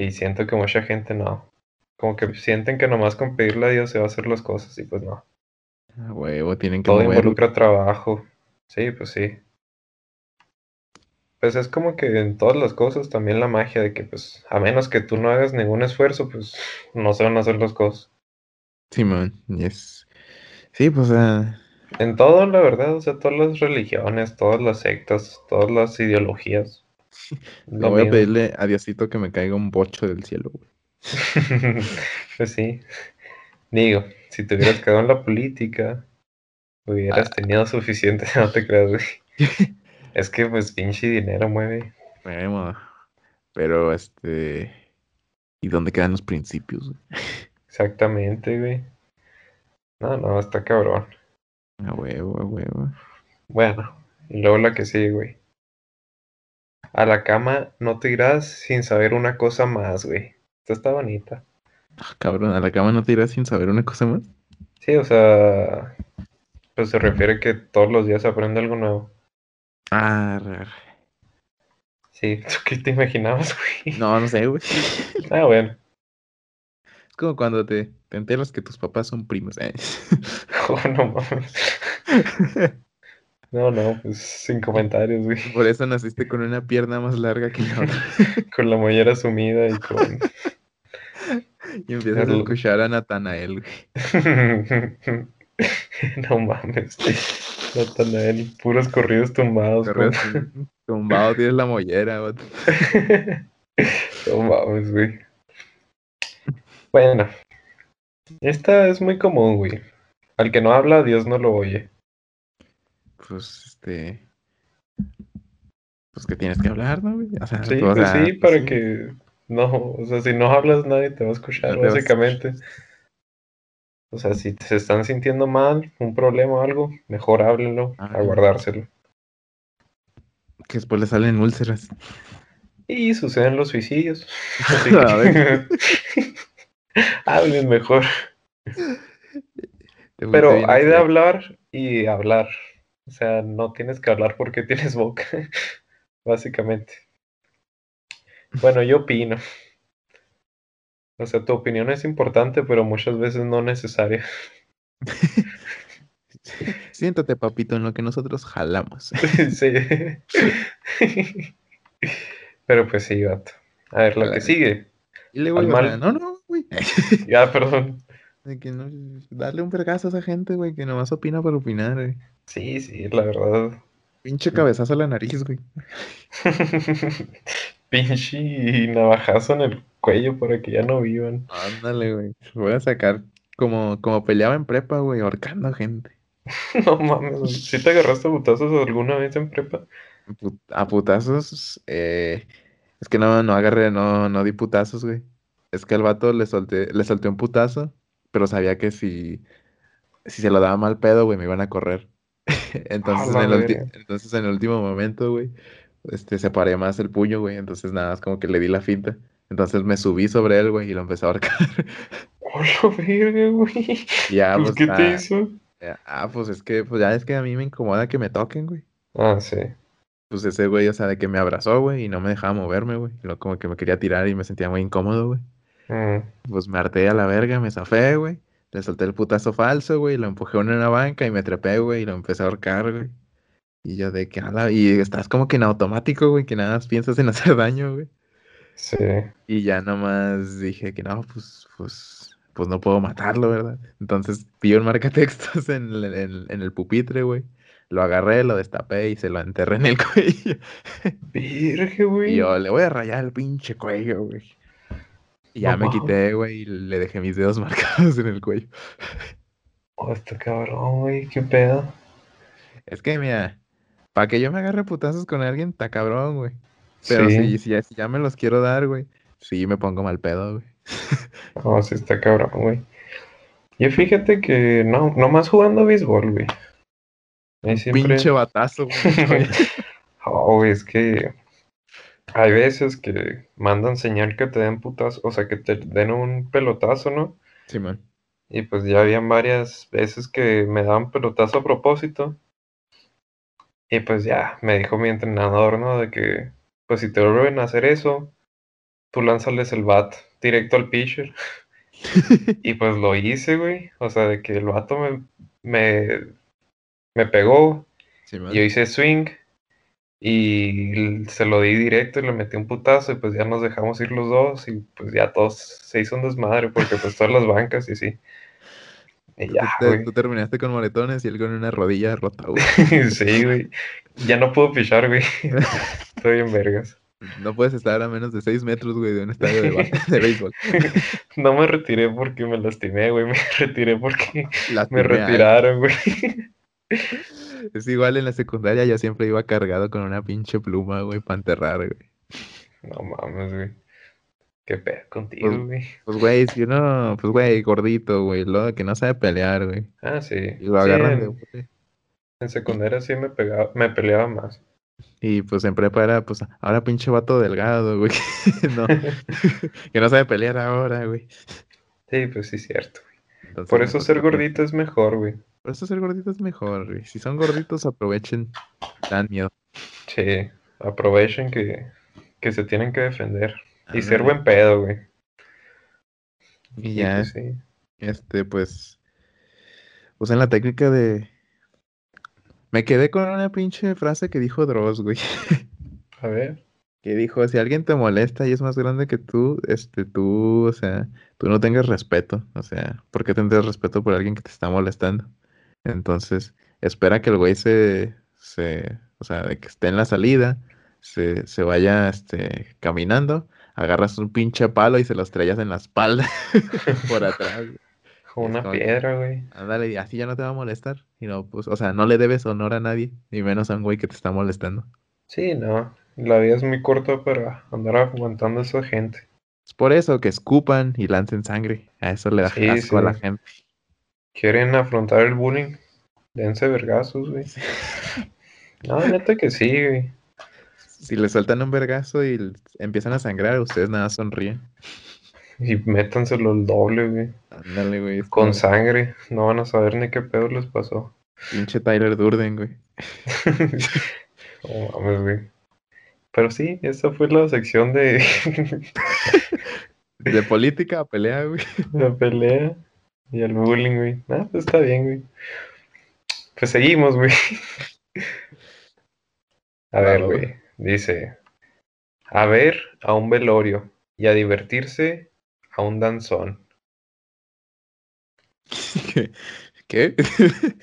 Y siento que mucha gente no. Como que sienten que nomás con pedirle a Dios se va a hacer las cosas y pues no. A huevo, tienen que Todo involucra trabajo. Sí, pues sí. Pues es como que en todas las cosas también la magia de que pues a menos que tú no hagas ningún esfuerzo, pues no se van a hacer las cosas. Sí, man, yes. Sí, pues En todo, la verdad, o sea, todas las religiones, todas las sectas, todas las ideologías. Le voy a pedirle a Diosito que me caiga un bocho del cielo, güey. pues sí. Digo, si te hubieras quedado en la política, hubieras ah. tenido suficiente, no te creas, güey. es que pues pinche dinero mueve. pero este... ¿Y dónde quedan los principios? Exactamente, güey. No, no, está cabrón. A huevo, a huevo. Bueno, y luego la que sigue, güey. A la cama no te irás sin saber una cosa más, güey. Esta está bonita. Ah, cabrón, ¿a la cama no te irás sin saber una cosa más? Sí, o sea, Pues se refiere que todos los días aprende algo nuevo. Ah, re, re. Sí, ¿tú qué te imaginabas, güey? No, no sé, güey. Ah, bueno. Es como cuando te, te enteras que tus papás son primos. ¿eh? Oh, no mames. No, no, pues sin comentarios, güey. Por eso naciste con una pierna más larga que la otra. Con la mollera sumida y con... Y empiezas a escuchar a Natanael, güey. No mames. Natanael, puros corridos tumbados. Correos con- tumbado tienes la mollera, vato. No mames, güey. Bueno, esta es muy común, güey. Al que no habla, Dios no lo oye. Pues, este... Pues que tienes que hablar, ¿no, güey? O sea, Sí, o pues sí, para que no, o sea, si no hablas, nadie te va a escuchar, No a básicamente. O sea, si se están sintiendo mal, un problema o algo, mejor háblenlo, a Ah. guardárselo. Que después le salen úlceras. Y suceden los suicidios. Así que hablen mejor. Pero hay de hablar y hablar. O sea, no tienes que hablar porque tienes boca, básicamente. Bueno, yo opino. O sea, tu opinión es importante, pero muchas veces no necesaria. Siéntate, papito, en lo que nosotros jalamos. Sí. Pero pues sí, vato. A ver, lo que sigue. Y le voy Al a mal. no, no, güey. Ya, perdón. De que no, darle un vergazo a esa gente, güey, que nomás opina por opinar, güey. Sí, sí, la verdad. Pinche cabezazo a la nariz, güey. Pinche navajazo en el cuello para que ya no vivan. Ándale, güey. Voy a sacar como, como peleaba en prepa, güey, ahorcando gente. No mames, güey. ¿Sí te agarraste a putazos alguna vez en prepa? A putazos, eh, es que no, no agarré, no, no di putazos, güey. Es que al vato le solté, le solté un putazo, pero sabía que si, si se lo daba mal pedo, güey, me iban a correr. Entonces, la en el, entonces en el último momento, güey, este, separé más el puño, güey. Entonces nada más como que le di la finta. Entonces me subí sobre él, güey, y lo empecé a ahorcar. ¡Hola, verga, güey! Y ya, Pues, pues, ¿qué te ah, hizo? ah, pues es que, pues ya es que a mí me incomoda que me toquen, güey. Ah, sí. Pues ese güey, o sea, de que me abrazó, güey, y no me dejaba moverme, güey. Como que me quería tirar y me sentía muy incómodo, güey. Pues me harté a la verga, me zafé, güey. Le solté el putazo falso, güey. Lo empujé en una banca y me trepé, güey. Y lo empecé a ahorcar, güey. Y yo de que, ala, y estás como que en automático, güey, que nada más piensas en hacer daño, güey. Sí. Y ya nomás dije que no, pues, pues, pues no puedo matarlo, ¿verdad? Entonces vi un marcatextos en, el- en- en el pupitre, güey. Lo agarré, lo destapé y se lo enterré en el cuello. Virgen, Y güey. yo, le voy a rayar el pinche cuello, güey. Y ya No me quité, güey, y le dejé mis dedos marcados en el cuello. Oh, este cabrón, güey, qué pedo. Es que, mira, para que yo me agarre putazos con alguien, está cabrón, güey. Pero sí. si, si, ya, si ya me los quiero dar, güey, sí me pongo mal pedo, güey. No, sí está cabrón, güey. Yo fíjate que no, nomás jugando béisbol, güey. Siempre... Pinche batazo, güey. Oh, güey, es que hay veces que mandan señal que te den putazo, o sea, que te den un pelotazo, ¿no? Simón. Y pues ya habían varias veces que me daban pelotazo a propósito. Y pues ya, me dijo mi entrenador, ¿no? De que, pues si te vuelven a hacer eso, tú lánzales el bat directo al pitcher. Y pues lo hice, güey. O sea, de que el vato me, me, me pegó, Simón. yo hice swing y se lo di directo y le metí un putazo y pues ya nos dejamos ir los dos y pues ya todos se hizo un desmadre porque pues todas las bancas y sí. Y Tú, ya, te- güey. tú terminaste con moretones y él con una rodilla rota, güey. Sí, güey. Ya no puedo pichar, güey. Estoy en vergas. No puedes estar a menos de 6 metros, güey, de un estadio de, béisbol. No me retiré porque me lastimé, güey. Me retiré porque me Lastimé retiraron, güey. Es igual en la secundaria, yo siempre iba cargado con una pinche pluma, güey, para enterrar, güey. No mames, güey. Qué pedo contigo, Pues- güey. Pues, güey, si uno, pues, güey, gordito, güey, lo que no sabe pelear, güey. Ah, sí. Y lo Sí, agarran de, en, güey. en secundaria sí me pegaba, me peleaba más. Y pues en prepa era, pues, ahora pinche vato delgado, güey. no, que no sabe pelear ahora, güey. Sí, pues sí, cierto. Entonces, Por eso ser gordito es mejor, güey. Por eso ser gordito es mejor, güey. Si son gorditos, aprovechen. Dan miedo. Sí, aprovechen que, que se tienen que defender. Y ser buen pedo, güey. Y ya, pues sí. este, pues. Usen la técnica de. Me quedé con una pinche frase que dijo Dross, güey. A ver. Que dijo, si alguien te molesta y es más grande que tú, este, tú, o sea, tú no tengas respeto. O sea, ¿por qué tendrías respeto por alguien que te está molestando? Entonces, espera que el güey se, se, o sea, de que esté en la salida, se, se vaya, este, caminando, agarras un pinche palo y se lo estrellas en la espalda por atrás. Con una como piedra, güey. Ándale, así ya no te va a molestar. Y no, pues, o sea, no le debes honor a nadie, ni menos a un güey que te está molestando. Sí, no. La vida es muy corta para andar aguantando a esa gente. Es por eso que escupan y lancen sangre. A eso le da Sí, asco a la gente. ¿Quieren afrontar el bullying? Dense vergazos, güey. No, neta que sí, güey. Si le sueltan un vergazo y empiezan a sangrar, ustedes nada sonríen. Y métanselo el doble, güey. Ándale, güey. Con sangre. No van a saber ni qué pedo les pasó. Pinche Tyler Durden, güey. No mames, güey. Pero sí, esa fue la sección de De política a pelea, güey. la pelea y el bullying, güey. Ah, pues está bien, güey. Pues seguimos, güey. A Va, ver, güey. Dice, a ver a un velorio y a divertirse a un danzón. ¿Qué? ¿Qué?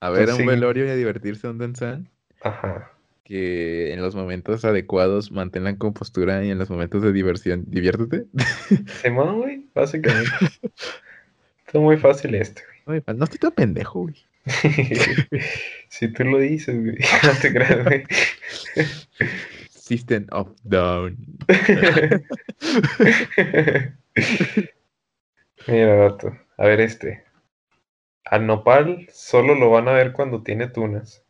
a ver, Pues a un velorio y a divertirse a un danzán. Ajá. Que en los momentos adecuados mantén la compostura y en los momentos de diversión, diviértete. Simón, güey, básicamente. Está muy fácil este, Ay, No estoy tan pendejo, güey. güey. si tú lo dices, güey. No te creas, güey. System of Down. Mira, vato. A ver este. Al nopal solo lo van a ver cuando tiene tunas.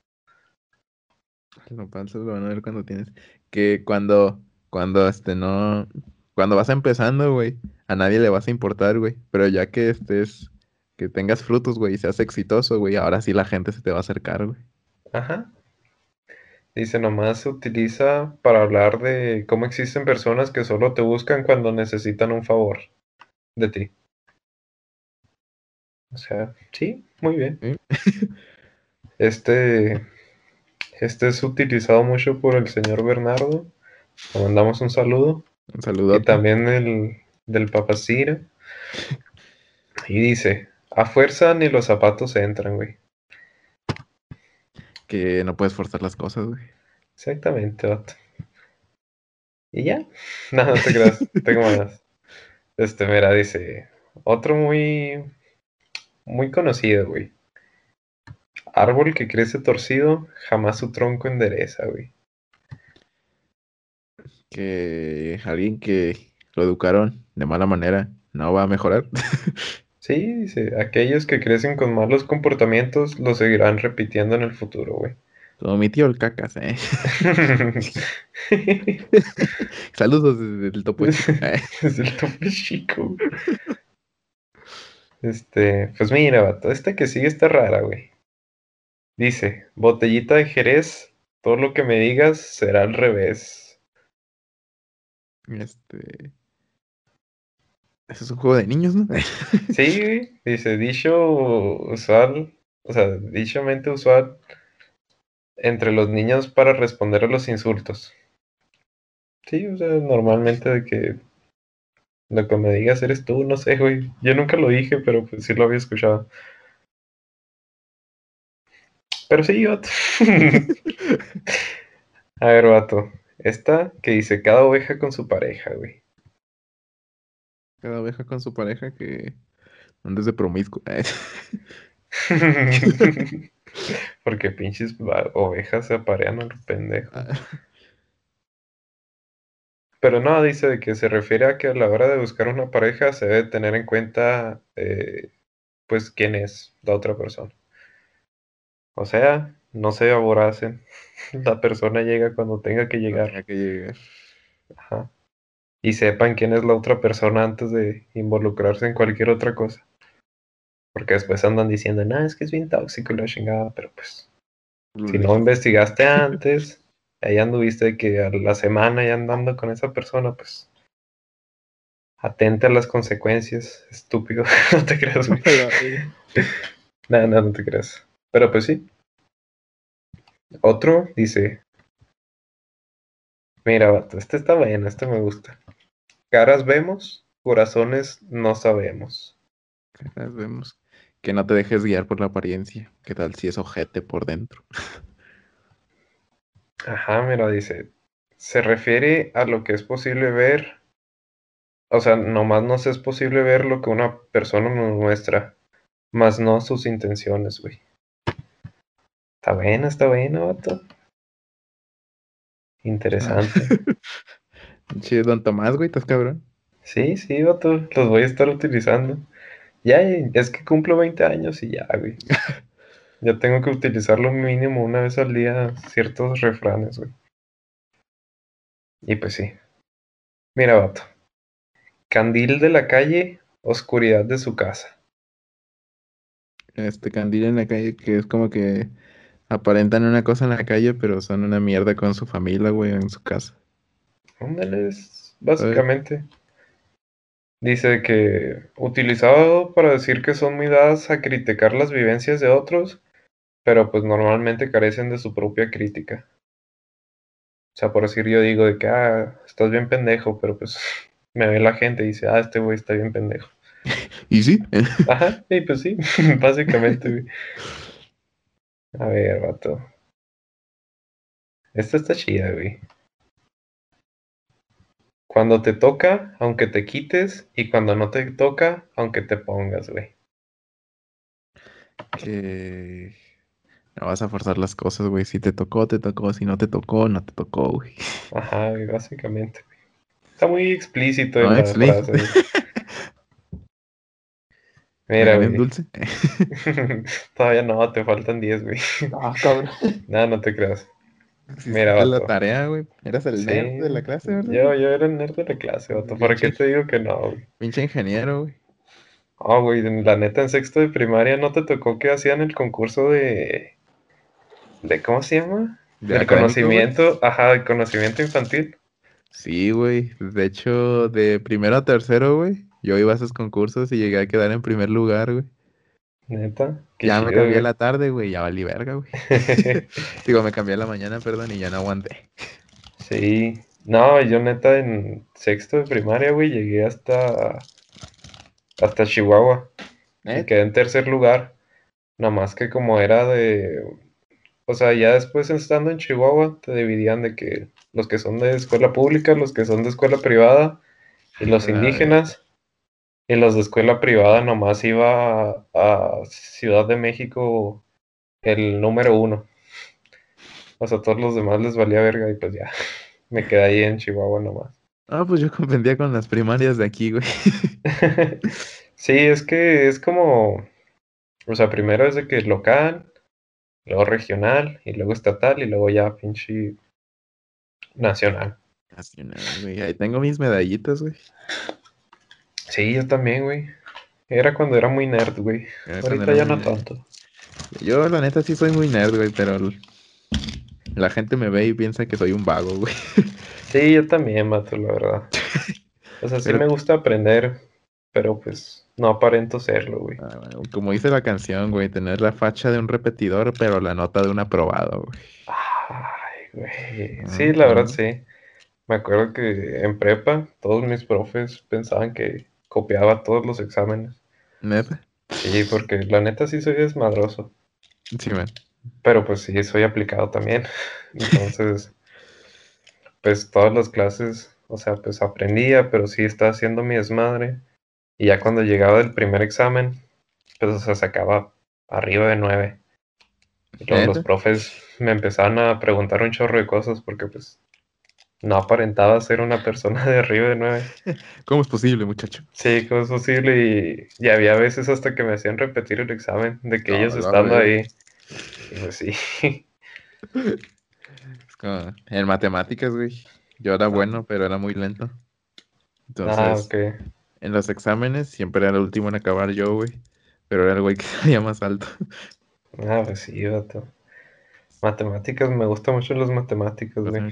Los panzas lo van a ver cuando tienes. Que cuando, cuando este no. Cuando vas empezando, güey, a nadie le vas a importar, güey. Pero ya que estés, que tengas frutos, güey, y seas exitoso, güey, ahora sí la gente se te va a acercar, güey. Ajá. Dice, nomás se utiliza para hablar de cómo existen personas que solo te buscan cuando necesitan un favor de ti. O sea, sí, muy bien. Sí. Este, este es utilizado mucho por el señor Bernardo. Le mandamos un saludo. Un saludo. Y también el del papacira. Y dice, a fuerza ni los zapatos entran, güey. Que no puedes forzar las cosas, güey. Exactamente, vato. ¿Y ya? No, no te creas, tengo más. Este, mira, dice, otro muy, muy conocido, güey. Árbol que crece torcido, jamás su tronco endereza, güey. Que alguien que lo educaron de mala manera no va a mejorar. Sí, dice, aquellos que crecen con malos comportamientos lo seguirán repitiendo en el futuro, güey. Como mi tío el cacas, eh. Saludos desde el topo. Chico. Eh, Es el tope chico. Este, pues mira, vato, esta que sigue está rara, güey. Dice, botellita de Jerez, todo lo que me digas será al revés. Este. Eso es un juego de niños, ¿no? Sí, güey, dice, dicho usual, o sea, dichamente usual entre los niños para responder a los insultos. Sí, o sea, normalmente de que lo que me digas eres tú, no sé, güey. Yo nunca lo dije, pero pues sí lo había escuchado. Pero sí, vato. A ver, vato. Esta que dice cada oveja con su pareja, güey. Cada oveja con su pareja que andes de promiscuo. Eh, Porque pinches ovejas se aparean a los pendejos. ah, Pero no, dice de que se refiere a que a la hora de buscar una pareja se debe tener en cuenta, eh, pues, quién es la otra persona. O sea, no se aboracen. La persona llega cuando tenga que llegar. tenía que llegar. Ajá. Y sepan quién es la otra persona antes de involucrarse en cualquier otra cosa. Porque después andan diciendo, no, es que es bien tóxico la chingada, pero pues, si no investigaste antes, ahí anduviste que a la semana ya andando con esa persona, pues, atenta a las consecuencias, estúpido, no te creas, güey. no, no, no te creas. Pero pues sí. Otro dice, mira, vato, este está bueno, este me gusta. Caras vemos, corazones no sabemos. Caras vemos. Que no te dejes guiar por la apariencia. ¿Qué tal si es ojete por dentro? Ajá, mira, dice. Se refiere a lo que es posible ver. O sea, nomás nos es posible ver lo que una persona nos muestra, más no sus intenciones, güey. Está bueno, está bueno, vato. Interesante. Chido, don Tomás, güey, estás cabrón. Sí, sí, vato, los voy a estar utilizando. Ya, es que cumplo 20 años y ya, güey. ya tengo que utilizarlo mínimo una vez al día ciertos refranes, güey. Y pues sí. Mira, vato. Candil de la calle, oscuridad de su casa. Este candil en la calle que es como que aparentan una cosa en la calle, pero son una mierda con su familia, güey, en su casa. Ándales, básicamente. Dice que utilizado para decir que son muy dadas a criticar las vivencias de otros, pero pues normalmente carecen de su propia crítica. O sea, por decir yo digo de que, ah, estás bien pendejo, pero pues me ve la gente y dice, ah, este güey está bien pendejo. ¿Y sí? Ajá, y pues sí, básicamente. A ver, vato. Esta está chida, güey. Cuando te toca, aunque te quites, y cuando no te toca, aunque te pongas, güey. Que no vas a forzar las cosas, güey. Si te tocó, te tocó. Si no te tocó, no te tocó, güey. Ajá, básicamente, güey. Está muy explícito en la frase. Mira, güey. dulce? Todavía no, te faltan 10, güey. Ah, cabrón. No, no te creas. Mira, la tarea, güey. Eras el nerd de la clase, ¿verdad? Yo, yo era el nerd de la clase, vato. ¿Por qué te digo que no, güey? Pinche ingeniero, güey. Oh, güey, la neta, en sexto de primaria no te tocó que hacían el concurso de. de ¿Cómo se llama? De conocimiento, ajá, de conocimiento infantil. Sí, güey. De hecho, de primero a tercero, güey, yo iba a esos concursos y llegué a quedar en primer lugar, güey. Neta. ya me cambié la tarde, güey, ya valí verga, güey. Digo, me cambié la mañana, perdón, y ya no aguanté. Sí. No, yo neta en sexto de primaria, güey, llegué hasta hasta Chihuahua. Y quedé en tercer lugar. Nada más que como era de. O sea, ya después estando en Chihuahua, te dividían de que los que son de escuela pública, los que son de escuela privada y los ah, indígenas. Y los de escuela privada nomás iba a, Ciudad de México el número uno. O sea, a todos los demás les valía verga y pues ya. Me quedé ahí en Chihuahua nomás. Ah, pues yo comprendía con las primarias de aquí, güey. sí, es que es como. O sea, primero es de que es local, luego regional, y luego estatal, y luego ya pinche nacional. Nacional, güey. Ahí tengo mis medallitas, güey. Sí, yo también, güey. Era cuando era muy nerd, güey. Ahorita ya no tanto. Yo, la neta, sí soy muy nerd, güey, pero la gente me ve y piensa que soy un vago, güey. Sí, yo también, Mato, la verdad. O sea, sí me gusta aprender, pero pues no aparento serlo, güey. Ah, como dice la canción, güey, tener la facha de un repetidor, pero la nota de un aprobado, güey. Ay, güey. Sí, la verdad, sí. Me acuerdo que en prepa todos mis profes pensaban que copiaba todos los exámenes. ¿Neta? Sí, porque la neta sí soy desmadroso. Sí, man. Pero pues sí, soy aplicado también. Entonces, pues todas las clases, o sea, pues aprendía, pero sí estaba haciendo mi desmadre. Y ya cuando llegaba el primer examen, pues o sea, sacaba arriba de nueve. Y los profes me empezaban a preguntar un chorro de cosas porque pues no aparentaba ser una persona de arriba de nueve. ¿Cómo es posible, muchacho? Sí, ¿cómo es posible? Y, había veces hasta que me hacían repetir el examen, de que ellos estando ahí. pues sí. Es como, en matemáticas, güey. Yo era bueno, pero era muy lento. Entonces, ah, ok. en los exámenes siempre era el último en acabar yo, güey. Pero era el güey que salía más alto. Ah, pues sí, vato. Matemáticas, me gustan mucho las matemáticas, güey.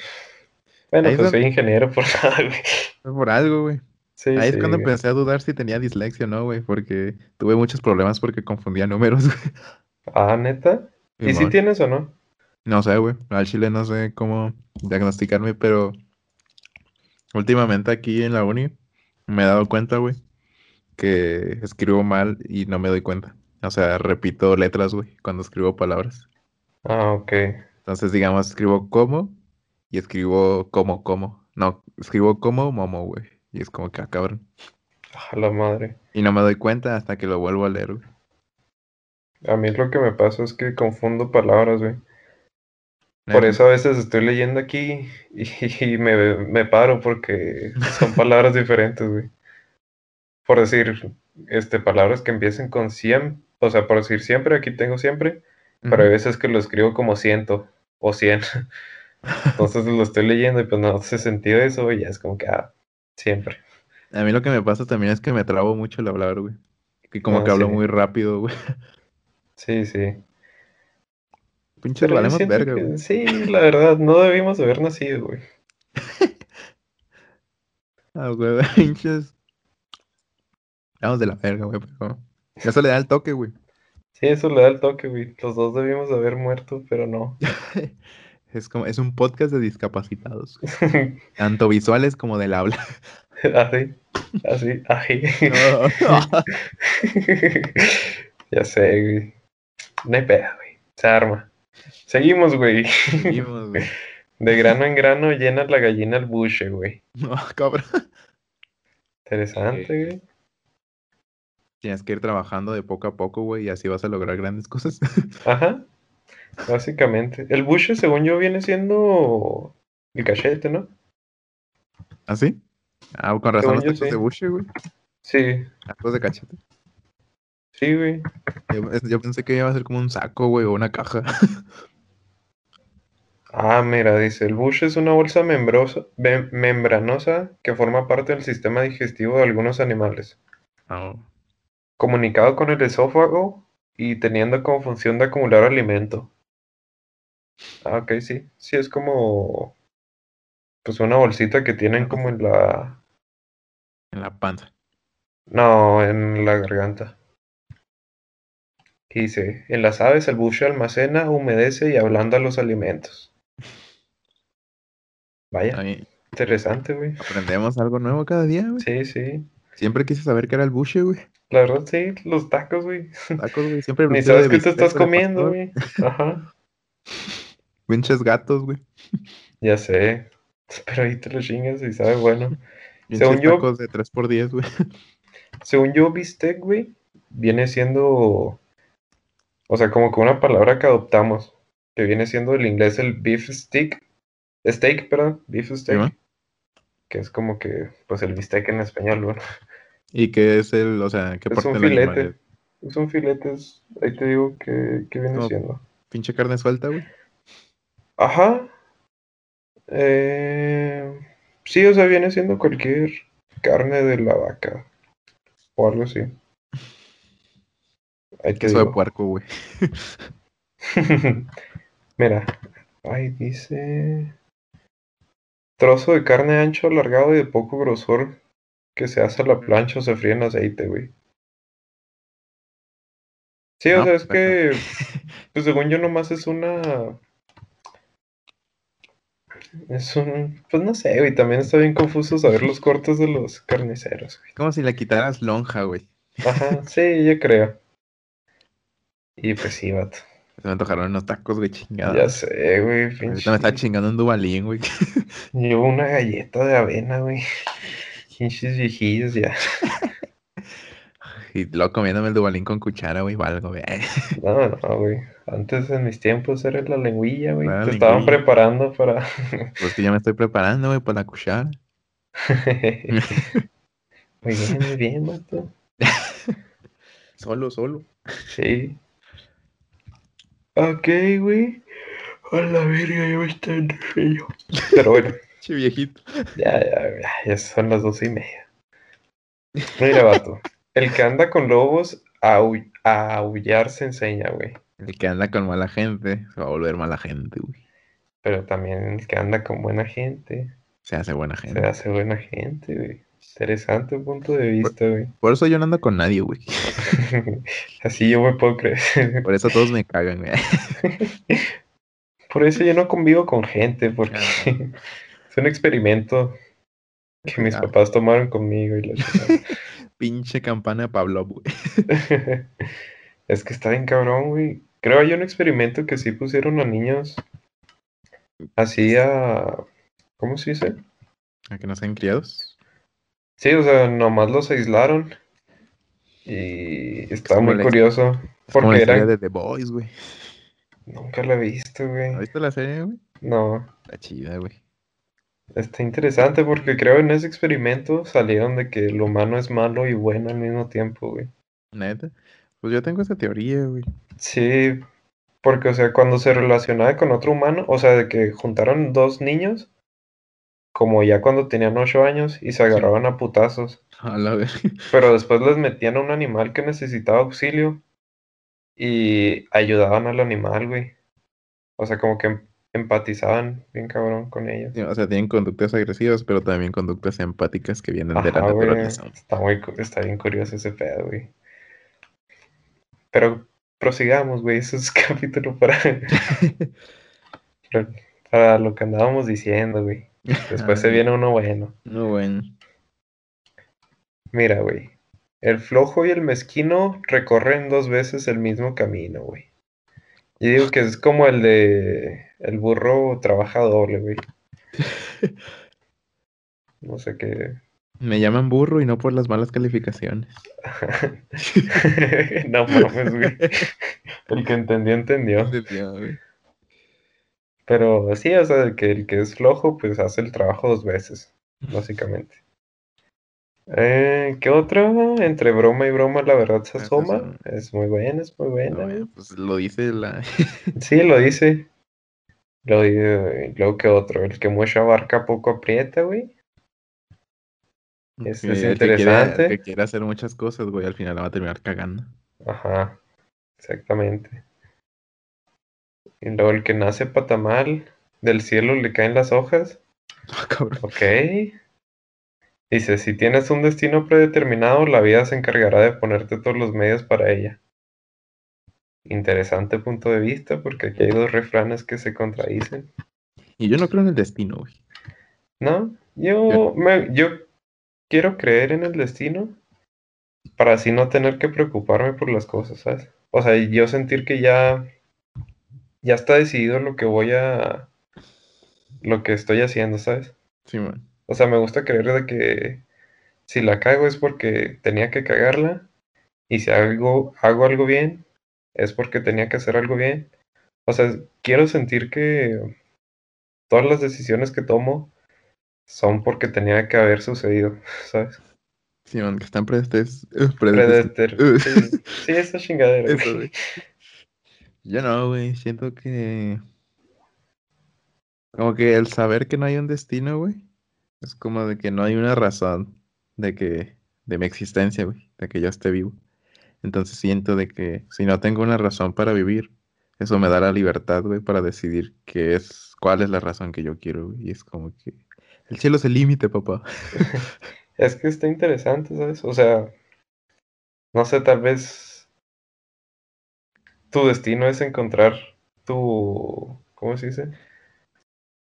Bueno, ahí pues es soy ingeniero por nada, güey. por algo, güey. Sí, Ahí es cuando güey. empecé a dudar si tenía dislexia o no, güey, porque tuve muchos problemas porque confundía números, güey. Ah, ¿neta? ¿Y si Simón. tienes o no? No sé, güey. Al chile no sé cómo diagnosticarme, pero últimamente aquí en la uni me he dado cuenta, güey, que escribo mal y no me doy cuenta. O sea, repito letras, güey, cuando escribo palabras. Ah, ok. Entonces, digamos, escribo como y escribo como, como. No, escribo como momo, güey. Y es como que, ah, cabrón. A la madre. Y no me doy cuenta hasta que lo vuelvo a leer, güey. A mí lo que me pasa es que confundo palabras, güey. Por eso a veces estoy leyendo aquí y, y me, me paro porque son palabras diferentes, güey. Por decir, este, palabras que empiecen con siempre, o sea, por decir siempre, aquí tengo siempre, pero hay veces que lo escribo como ciento o cien. Entonces lo estoy leyendo y pues no hace sentido eso y ya es como que, ah, siempre. A mí lo que me pasa también es que me trabo mucho al hablar, güey. Y como Ah, que hablo sí. muy rápido, güey. Sí, sí. Pinches valemos verga, que güey. sí, la verdad, no debimos haber nacido, güey. Ah, güey, pinches. Vamos de la verga, güey, pero. Eso le da el toque, güey. Sí, eso le da el toque, güey. Los dos debimos haber muerto, pero no. Es como, es un podcast de discapacitados. güey. Tanto visuales como del habla. así, así, así. No. ya sé, güey. No hay pedo, güey. Se arma. Seguimos, güey. Seguimos, güey. De grano en grano llena la gallina el buche, güey. No, cabrón. Interesante, güey. Tienes que ir trabajando de poco a poco, güey, y así vas a lograr grandes cosas. Ajá. Básicamente. El buche, según yo, viene siendo el cachete, ¿no? ¿Así? Ah, con razón los tacos sí. de buche, güey. Sí, Tacos de cachete. sí, güey. Yo, yo pensé que iba a ser como un saco, güey, o una caja. Ah, mira, dice, el buche es una bolsa membrosa, mem- membranosa que forma parte del sistema digestivo de algunos animales, Ah, comunicado con el esófago y teniendo como función de acumular alimento. Ah, ok, sí, sí, es como, pues una bolsita que tienen como en la, en la panza. no, en la garganta. Y dice, en las aves el buche almacena, humedece y ablanda los alimentos. Vaya, interesante, güey. aprendemos algo nuevo cada día, güey. Sí, sí. Siempre quise saber qué era el buche, güey. La verdad, sí, los tacos, güey. Tacos, güey. Siempre Ni vestido sabes qué te estás comiendo, güey. Ajá. Pinches gatos, güey. Ya sé. Pero ahí te lo chingas y sabe bueno. Pinches Según yo- de 3x10, güey. Según yo, bistec, güey, viene siendo. O sea, como que una palabra que adoptamos. Que viene siendo el inglés el beef stick. Steak, perdón. Beef steak. que es como que, pues el bistec en español, bueno. ¿Y qué es el, o sea, qué Es parte un del animal filete. es? Es un filete, es- ahí te digo que, que viene siendo. Pinche carne suelta, güey. Ajá. Eh, sí, o sea, viene siendo cualquier carne de la vaca. O algo así. Ahí te Queso de puerco, güey. Mira, ahí dice. Trozo de carne ancho, alargado y de poco grosor que se hace a la plancha o se fríe en aceite, güey. Sí, o No, sea, es que, pues según yo nomás es una... Es un... Pues no sé, güey, también está bien confuso saber los cortes de los carniceros, güey. Como si le quitaras lonja, güey. Ajá, sí, yo creo. Y pues sí, vato. Se me antojaron unos tacos, güey, chingada. Ya sé, güey, pinche. me está chingando un dubalín, güey. Llevo una galleta de avena, güey. Pinches viejillos ya. Y luego comiéndome el dubalín con cuchara, güey, o algo, güey. No, no, güey. Antes en mis tiempos era la lengüilla, güey. Te estaban preparando para. Pues que ya me estoy preparando, güey, por la cuchara. Muy bien, muy bien, vato. Solo, solo. Sí. Ok, güey. A la verga, ya me está dando sueño. Pero bueno, Che viejito. ya, ya, ya, ya son las doce y media. Mira, vato. El que anda con lobos au- a aullar se enseña, güey. El que anda con mala gente se va a volver mala gente, güey. Pero también el que anda con buena gente Se hace buena se gente. hace buena gente, güey. Interesante punto de vista, güey. Por eso yo no ando con nadie, güey. Así yo me puedo creer. Por eso todos me cagan, güey. Por eso yo no convivo con gente, porque es un experimento que mis papás tomaron conmigo y la. Pinche campana de Pablo, güey. Es que está bien cabrón, güey. Creo hay un experimento que sí pusieron a niños así a... ¿Cómo se dice? ¿A que no sean criados? Sí, o sea, nomás los aislaron. Y está como muy la- curioso. Es como la Porque eran... de The Boys, güey. Nunca la he visto, ¿Has güey. visto la serie, güey? No. Está chida, güey. Está interesante porque creo en ese experimento salieron de que el humano es malo y bueno al mismo tiempo, güey. Neta. Pues yo tengo esa teoría, güey. Sí, porque, o sea, cuando se relacionaba con otro humano, o sea, de que juntaron dos niños, como ya cuando tenían ocho años, y se agarraban a putazos, A la ver. pero después les metían a un animal que necesitaba auxilio y ayudaban al animal, güey. O sea, como que empatizaban bien cabrón con ellos. O sea, tienen conductas agresivas, pero también conductas empáticas que vienen de la güey, naturaleza. está muy, está bien curioso ese pedo, güey. Pero prosigamos, güey, eso es capítulo para, para, lo que andábamos diciendo, güey. Después se viene uno bueno. No, bueno. Mira, güey. El flojo y el mezquino recorren dos veces el mismo camino, güey. Y digo que es como el de el burro trabaja doble, güey. No sé qué. Me llaman burro y no por las malas calificaciones. no mames, güey. El que entendió, entendió. Entendió, güey. Pero sí, o sea, que el que es flojo, pues hace el trabajo dos veces, básicamente. Eh, ¿qué otro? Entre broma y broma, la verdad se Ah, asoma. Es muy buena, es muy buena. No, güey. güey, pues lo dice la. Sí, lo dice. Lo dice. Luego, ¿qué otro? El que mucho abarca, poco aprieta, güey. Es- que es el que quiere- interesante. el que quiere hacer muchas cosas, güey, al final la va a terminar cagando. Ajá, exactamente. Y luego el que nace patamal, del cielo le caen las hojas. Ah, cabrón. Ok. Dice, si tienes un destino predeterminado, la vida se encargará de ponerte todos los medios para ella. Interesante punto de vista, porque aquí hay dos refranes que se contradicen. Y yo no creo en el destino, güey. No, yo, me, yo quiero creer en el destino para así no tener que preocuparme por las cosas, ¿sabes? O sea, yo sentir que ya, ya está decidido lo que voy a, lo que estoy haciendo, ¿sabes? Sí, man. O sea, me gusta creer de que si la cago es porque tenía que cagarla y si algo, hago algo bien es porque tenía que hacer algo bien. O sea, quiero sentir que todas las decisiones que tomo son porque tenía que haber sucedido, ¿sabes? Sí, man, que están predestes... uh, Predator. Uh. Sí, sí, esa chingadera. Eso, güey. Yo no, güey. Siento que. Como que el saber que no hay un destino, güey. Es como de que no hay una razón de que. de mi existencia, güey. De que yo esté vivo. Entonces siento de que si no tengo una razón para vivir, eso me da la libertad, güey, para decidir qué es, cuál es la razón que yo quiero, güey. Y es como que. El cielo es el límite, papá. Es que está interesante, ¿sabes? O sea, no sé, tal vez tu destino es encontrar tu... ¿Cómo se dice?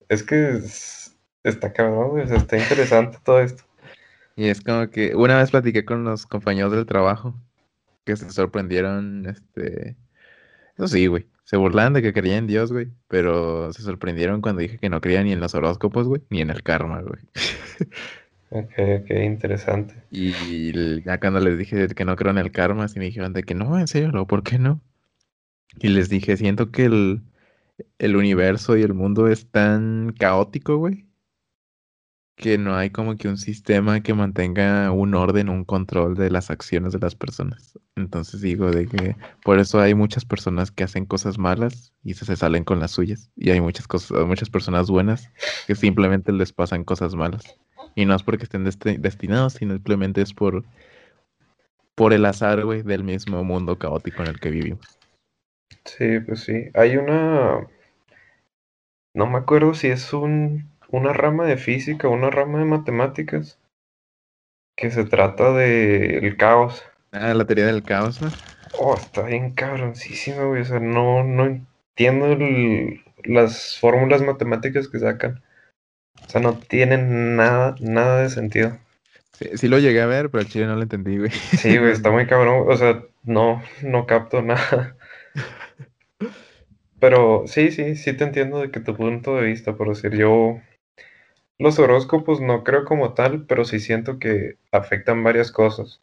Es que es- está cabrón, güey, está interesante todo esto. Y es como que una vez platiqué con los compañeros del trabajo que se sorprendieron, este, eso sí, güey, se burlaban de que creían en Dios, güey, pero se sorprendieron cuando dije que no creía ni en los horóscopos, güey, ni en el karma, güey. Ok, ok, interesante. Y ya cuando les dije que no creo en el karma, sí me dijeron de que no, en serio, ¿por qué no? Y les dije, siento que el, el universo y el mundo es tan caótico, güey, que no hay como que un sistema que mantenga un orden, un control de las acciones de las personas. Entonces digo de que por eso hay muchas personas que hacen cosas malas y se, salen con las suyas. Y hay muchas cosas, muchas personas buenas que simplemente les pasan cosas malas. Y no es porque estén desti- destinados, sino simplemente es por por el azar, del mismo mundo caótico en el que vivimos. Sí, pues sí. Hay una. No me acuerdo si es un, una rama de física una rama de matemáticas que se trata de el caos. Ah, la teoría del caos, ¿no? Oh, está bien cabroncísima, güey. O sea, no, no entiendo el- las fórmulas matemáticas que sacan. O sea, no tienen nada, nada de sentido. Sí, sí lo llegué a ver, pero al chile no lo entendí, güey. Sí, güey, está muy cabrón. O sea, no, no capto nada. Pero sí, sí, sí te entiendo de que tu punto de vista, por decir, yo los horóscopos no creo como tal, pero sí siento que afectan varias cosas.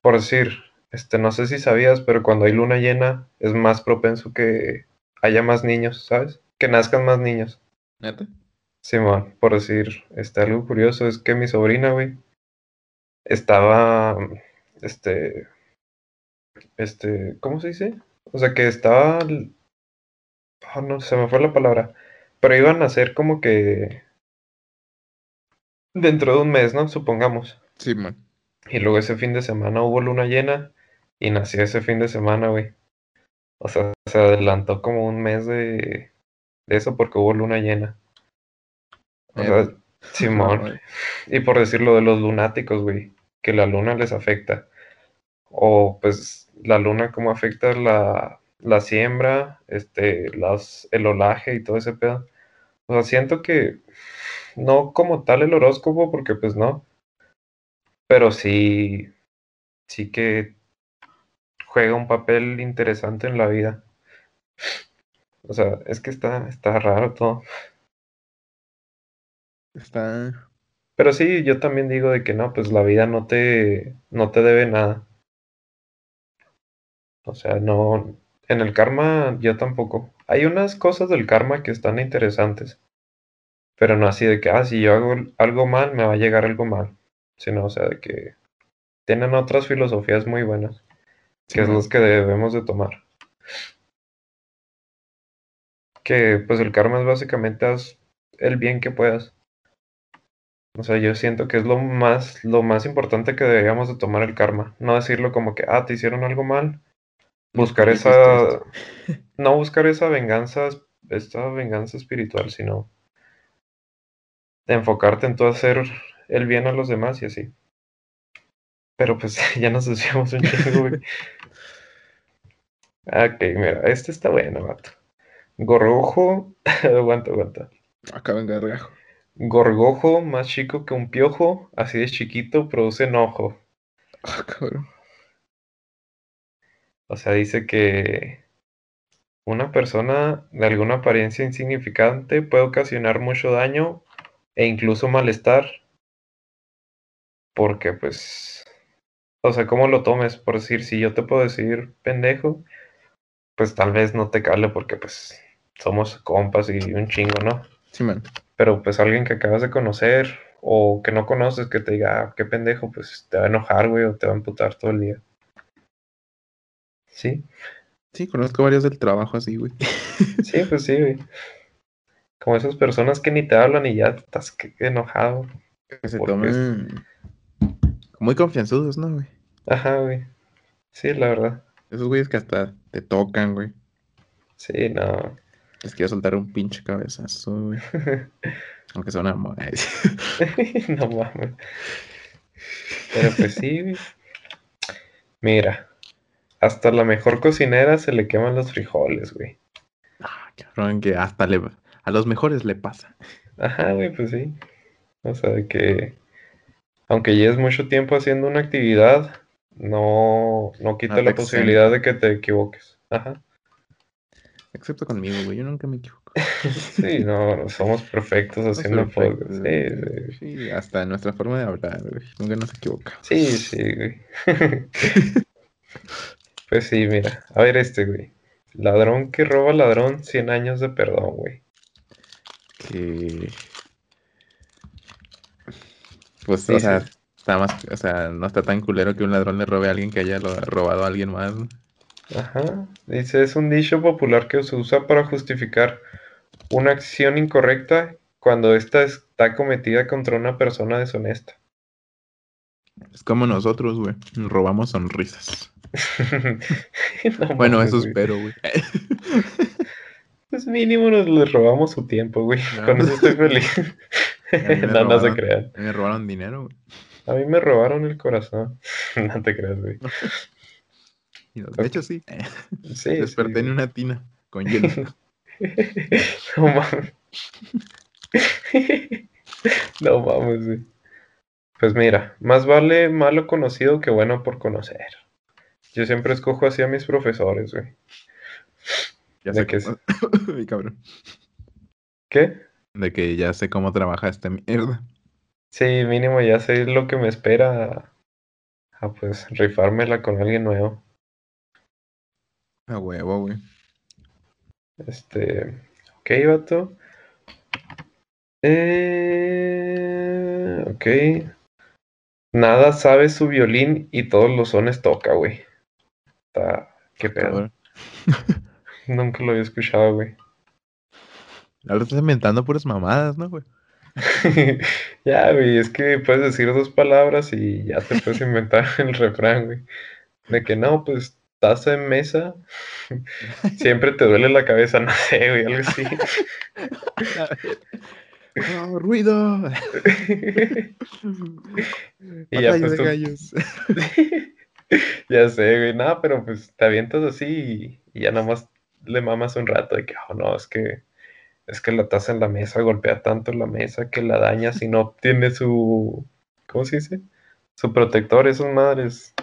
Por decir, este, no sé si sabías, pero cuando hay luna llena es más propenso que haya más niños, ¿sabes? Que nazcan más niños. ¿Neta? Simón, por decir, este, algo curioso es que mi sobrina, güey, estaba, este, este, ¿cómo se dice? O sea, que estaba, oh, no, se me fue la palabra, pero iban a ser como que dentro de un mes, ¿no? Supongamos. Sí, man. Y luego ese fin de semana hubo luna llena y nació ese fin de semana, güey. O sea, se adelantó como un mes de, de eso porque hubo luna llena. O sea, Simón. Y por decirlo de los lunáticos, güey, que la luna les afecta. O pues la luna cómo afecta la, la siembra, este, las, el olaje y todo ese pedo. O sea, siento que no como tal el horóscopo, porque pues no. Pero sí, sí que juega un papel interesante en la vida. O sea, es que está, está raro todo. Está. Pero sí, yo también digo de que no, pues la vida no te, no te debe nada. O sea, no, en el karma yo tampoco. Hay unas cosas del karma que están interesantes, pero no así de que, ah, si yo hago algo mal, me va a llegar algo mal. Sino, o sea, de que tienen otras filosofías muy buenas, que es los que debemos de tomar. Que pues el karma es básicamente haz el bien que puedas. O sea, yo siento que es lo más, lo más importante que deberíamos de tomar el karma. No decirlo como que, ah, te hicieron algo mal. Buscar esa, no buscar esa venganza, esta venganza espiritual, sino enfocarte en tú hacer el bien a los demás y así. Pero pues ya nos desviamos un chingo, güey. Ok, mira, este está bueno, vato. Gorgojo, aguanta, aguanta. Acá venga, regajo. Gorgojo más chico que un piojo, así de chiquito, produce enojo. Ah, cabrón. O sea, dice que una persona de alguna apariencia insignificante puede ocasionar mucho daño e incluso malestar. Porque, pues, o sea, ¿cómo lo tomes? Por decir, si yo te puedo decir pendejo, pues tal vez no te cale porque, pues, somos compas y un chingo, ¿no? Sí, man. Pero, pues, alguien que acabas de conocer o que no conoces que te diga, ah, qué pendejo, pues te va a enojar, güey, o te va a amputar todo el día. Sí, Sí, conozco varios del trabajo así, güey. sí, pues sí, güey. Como esas personas que ni te hablan y ya estás enojado. Que se toman. Muy confianzudos, ¿no, güey? Ajá, güey. Sí, la verdad. Esos güeyes que hasta te tocan, güey. Sí, no. Les quiero soltar un pinche cabezazo, güey. Aunque mo- Ay, no mames. Pero pues sí, güey. Mira, hasta la mejor cocinera se le queman los frijoles, güey. Ah, cabrón, que hasta le... a los mejores le pasa. Ajá, güey, pues sí. O sea, de que aunque lleves mucho tiempo haciendo una actividad, no, no quita la posibilidad de que te equivoques. Ajá. Excepto conmigo, güey. Yo nunca me equivoco. Sí, no, somos perfectos haciendo podcast. güey. Sí, sí. Sí, hasta en nuestra forma de hablar, güey. Nunca nos equivocamos. Sí, sí, güey. Pues sí, mira. A ver este, güey. Ladrón que roba ladrón, 100 años de perdón, güey. Que... Pues, Sí, o sea, sí. está más... O sea, no está tan culero que un ladrón le robe a alguien que haya lo- robado a alguien más. Ajá. Dice, es un dicho popular que se usa para justificar una acción incorrecta cuando ésta está cometida contra una persona deshonesta. Es como nosotros, güey. Robamos sonrisas. No Bueno, eso espero, güey. Pues mínimo nos les robamos su tiempo, güey. No. Con eso estoy feliz. no, no se crean. Me robaron dinero, güey. A mí me robaron el corazón. No te creas, güey. De hecho, sí. Sí, Desperté sí, en güey. una tina con hielo. No mames. No mames, güey. Pues mira, más vale malo conocido que bueno por conocer. Yo siempre escojo así a mis profesores, güey. Ya sé que cómo... Ay, cabrón. ¿Qué? De que ya sé cómo trabaja esta mierda. Sí, mínimo ya sé lo que me espera a, a, pues rifármela con alguien nuevo. A huevo, güey. Este, ok, vato. Eh, ok. Nada sabe su violín y todos los sones toca, güey. Está, qué pedo. Nunca lo había escuchado, güey. Ahora estás inventando puras mamadas, ¿no, güey? Ya, güey, es que puedes decir dos palabras y ya te puedes inventar el refrán, güey. De que no, pues taza en mesa, siempre te duele la cabeza, no sé, güey, algo así. ¡Oh, ruido! Y ya, pues, de tú- gallos. Ya sé, güey, nada, pero pues te avientas así y, y ya nada más le mamas un rato de que, oh, no, es que es que la taza en la mesa golpea tanto la mesa que la daña si no tiene su, ¿cómo se dice? Su protector, esas madres.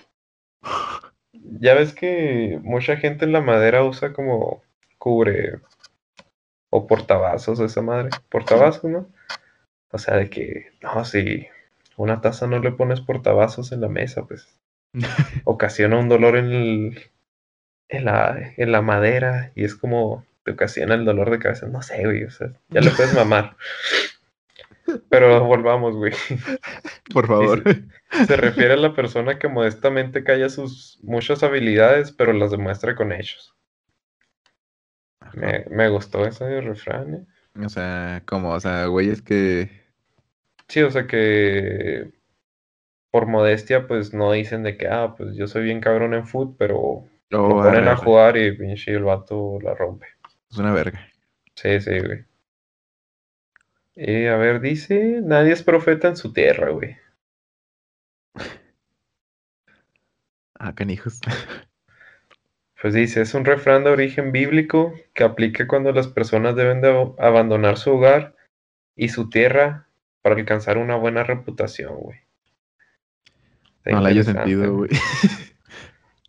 Ya ves que mucha gente en la madera usa como cubre o portavasos esa madre, portavasos, ¿no? O sea, de que, no, si una taza no le pones portavasos en la mesa, pues ocasiona un dolor en, el- en, la, en la madera y es como te ocasiona el dolor de cabeza. No sé, güey, o sea, ya le puedes mamar. Pero volvamos, güey. Por favor. Se refiere a la persona que modestamente calla sus muchas habilidades, pero las demuestra con hechos. Me, me gustó ese refrán, ¿eh? O sea, como, o sea, güeyes que. Sí, o sea que por modestia, pues no dicen de que, ah, pues yo soy bien cabrón en foot, pero lo ponen a jugar y pinche el vato la rompe. Es una verga. Sí, sí, güey. Y a ver, dice, nadie es profeta en su tierra, güey. Ah, canijos. Pues dice, es un refrán de origen bíblico que aplica cuando las personas deben de ab- abandonar su hogar y su tierra para alcanzar una buena reputación, güey. Está No le haya sentido, güey.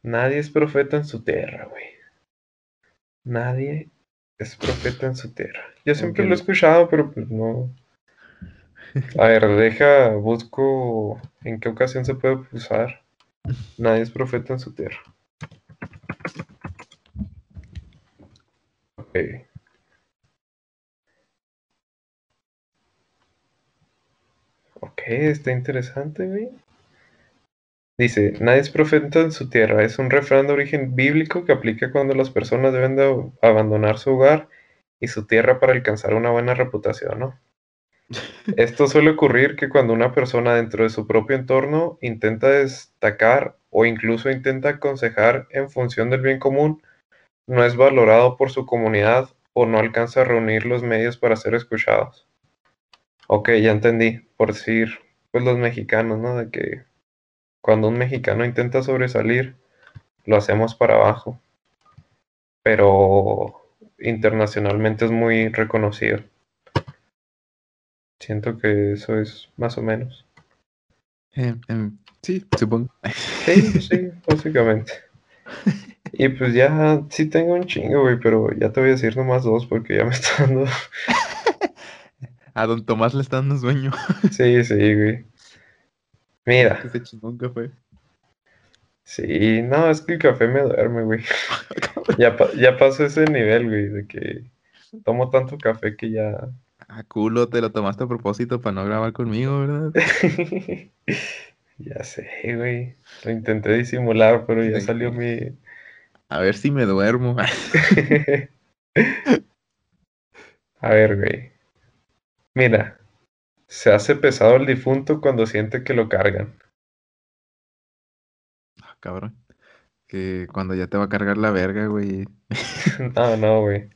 Nadie es profeta en su tierra, güey. Nadie es profeta en su tierra. Yo siempre lo he escuchado, pero pues no. A ver, deja, busco en qué ocasión se puede usar. Nadie es profeta en su tierra. Ok. Ok, está interesante, güey. Dice, nadie es profeta en su tierra. Es un refrán de origen bíblico que aplica cuando las personas deben de abandonar su hogar y su tierra para alcanzar una buena reputación, ¿no? Esto suele ocurrir que cuando una persona dentro de su propio entorno intenta destacar o incluso intenta aconsejar en función del bien común, no es valorado por su comunidad o no alcanza a reunir los medios para ser escuchados. Ok, ya entendí. Por decir, pues los mexicanos, ¿no? De que cuando un mexicano intenta sobresalir, lo hacemos para abajo. Pero internacionalmente es muy reconocido. Siento que eso es más o menos. Eh, em, sí, supongo. Sí, sí, básicamente. Y pues ya sí tengo un chingo, güey, pero ya te voy a decir nomás dos porque ya me está dando. A don Tomás le está dando sueño. Sí, sí, güey. Mira, café. sí, no, es que el café me duerme, güey. Ya, pa- ya pasó ese nivel, güey, de que tomo tanto café que ya. Ah, culo, te lo tomaste a propósito para no grabar conmigo, ¿verdad? Ya sé, güey. Lo intenté disimular, pero ya Sí, salió mi. A ver si me duermo. A ver, güey. Mira, se hace pesado el difunto cuando siente que lo cargan. cabrón. Que cuando ya te va a cargar la verga, güey. no, no, güey.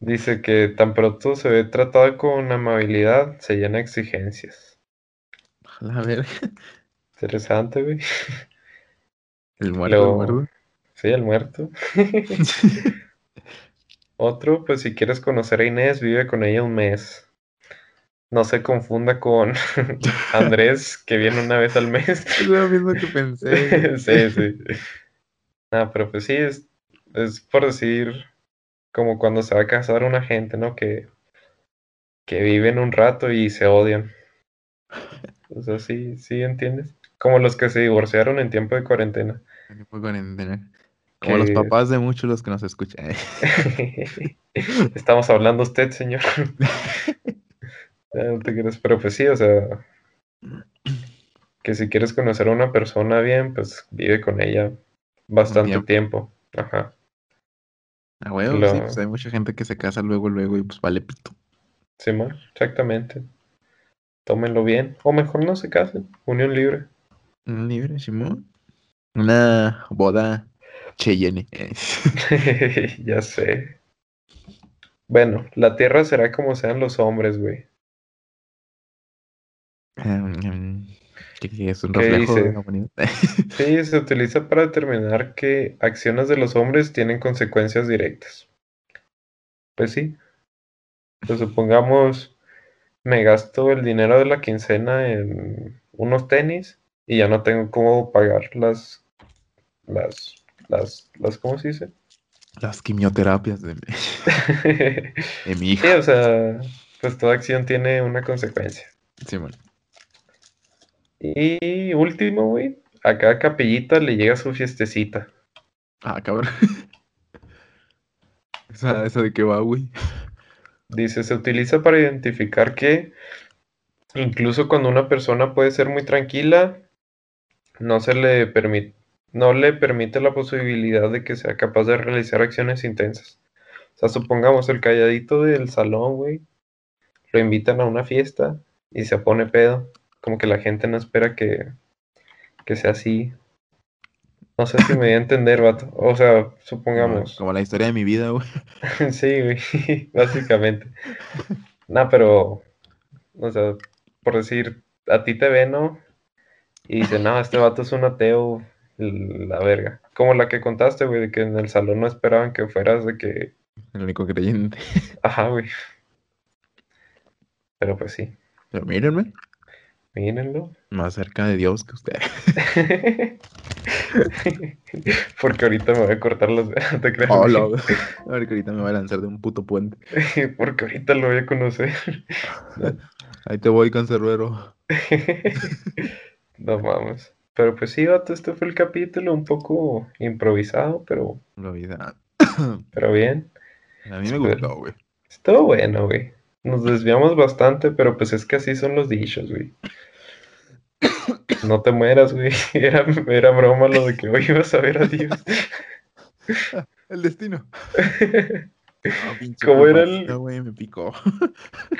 Dice que tan pronto se ve tratado con amabilidad, se llena de exigencias. La verga. Interesante, güey. El muerto, el muerto. Sí, el muerto. Otro, pues si quieres conocer a Inés, vive con ella un mes. No se confunda con Andrés, que viene una vez al mes. Es lo mismo que pensé. sí, sí. No, pero pues sí, es, es por decir, como cuando se va a casar una gente, ¿no? Que, que viven un rato y se odian. O sea, sí, sí, ¿entiendes? Como los que se divorciaron en tiempo de cuarentena. En tiempo de cuarentena. Como los papás de muchos los que nos escuchan. Estamos hablando usted, señor. No te quieres, pero pues sí, o sea, que si quieres conocer a una persona bien, pues vive con ella bastante tiempo. Ajá. Ah, bueno, sí, pues hay mucha gente que se casa luego, luego y pues vale pito. Sí, ma, exactamente. Tómenlo bien. O mejor no se casen. Unión libre. Unión libre, Simón. Una boda Cheyenne. ya sé. Bueno, la tierra será como sean los hombres, güey. Es un reflejo de la humanidad. sí, se utiliza para determinar que acciones de los hombres tienen consecuencias directas. Pues sí. Pues supongamos, me gasto el dinero de la quincena en unos tenis y ya no tengo cómo pagar las, las, las, las ¿cómo se dice? Las quimioterapias de, de mi hija. Sí, o sea, pues toda acción tiene una consecuencia. Sí, bueno. Y último, güey, a cada capellita le llega su fiestecita. Ah, cabrón. ¿Esa, ¿Esa de qué va, güey? Dice, se utiliza para identificar que incluso cuando una persona puede ser muy tranquila, no se le permite, no le permite la posibilidad de que sea capaz de realizar acciones intensas. O sea, supongamos el calladito del salón, güey, lo invitan a una fiesta y se pone pedo como que la gente no espera que, que sea así. No sé si me voy a entender, vato. O sea, supongamos. Como, la historia de mi vida, güey. sí, güey, básicamente. no, pero, o sea, por decir, a ti te ve, ¿no? Y dice, no, este vato es un ateo, la verga. Como la que contaste, güey, de que en el salón no esperaban que fueras de que... El único creyente. Ajá, güey. Pero pues sí. Pero mírenme. Mírenlo. Más cerca de Dios que usted. Porque ahorita me voy a cortar los te creas. Oh, no. Porque ahorita me voy a lanzar de un puto puente. Porque ahorita lo voy a conocer. Ahí te voy, cancerbero. no vamos. Pero pues sí, vato, este fue el capítulo un poco improvisado, pero. Improvisado. pero bien. A mí me gustó, güey. Estuvo bueno, güey. Nos desviamos bastante, pero pues es que así son los dichos, güey. No te mueras, güey. Era, era broma lo de que hoy ibas a ver a Dios. El destino. ¿Cómo era el. me picó.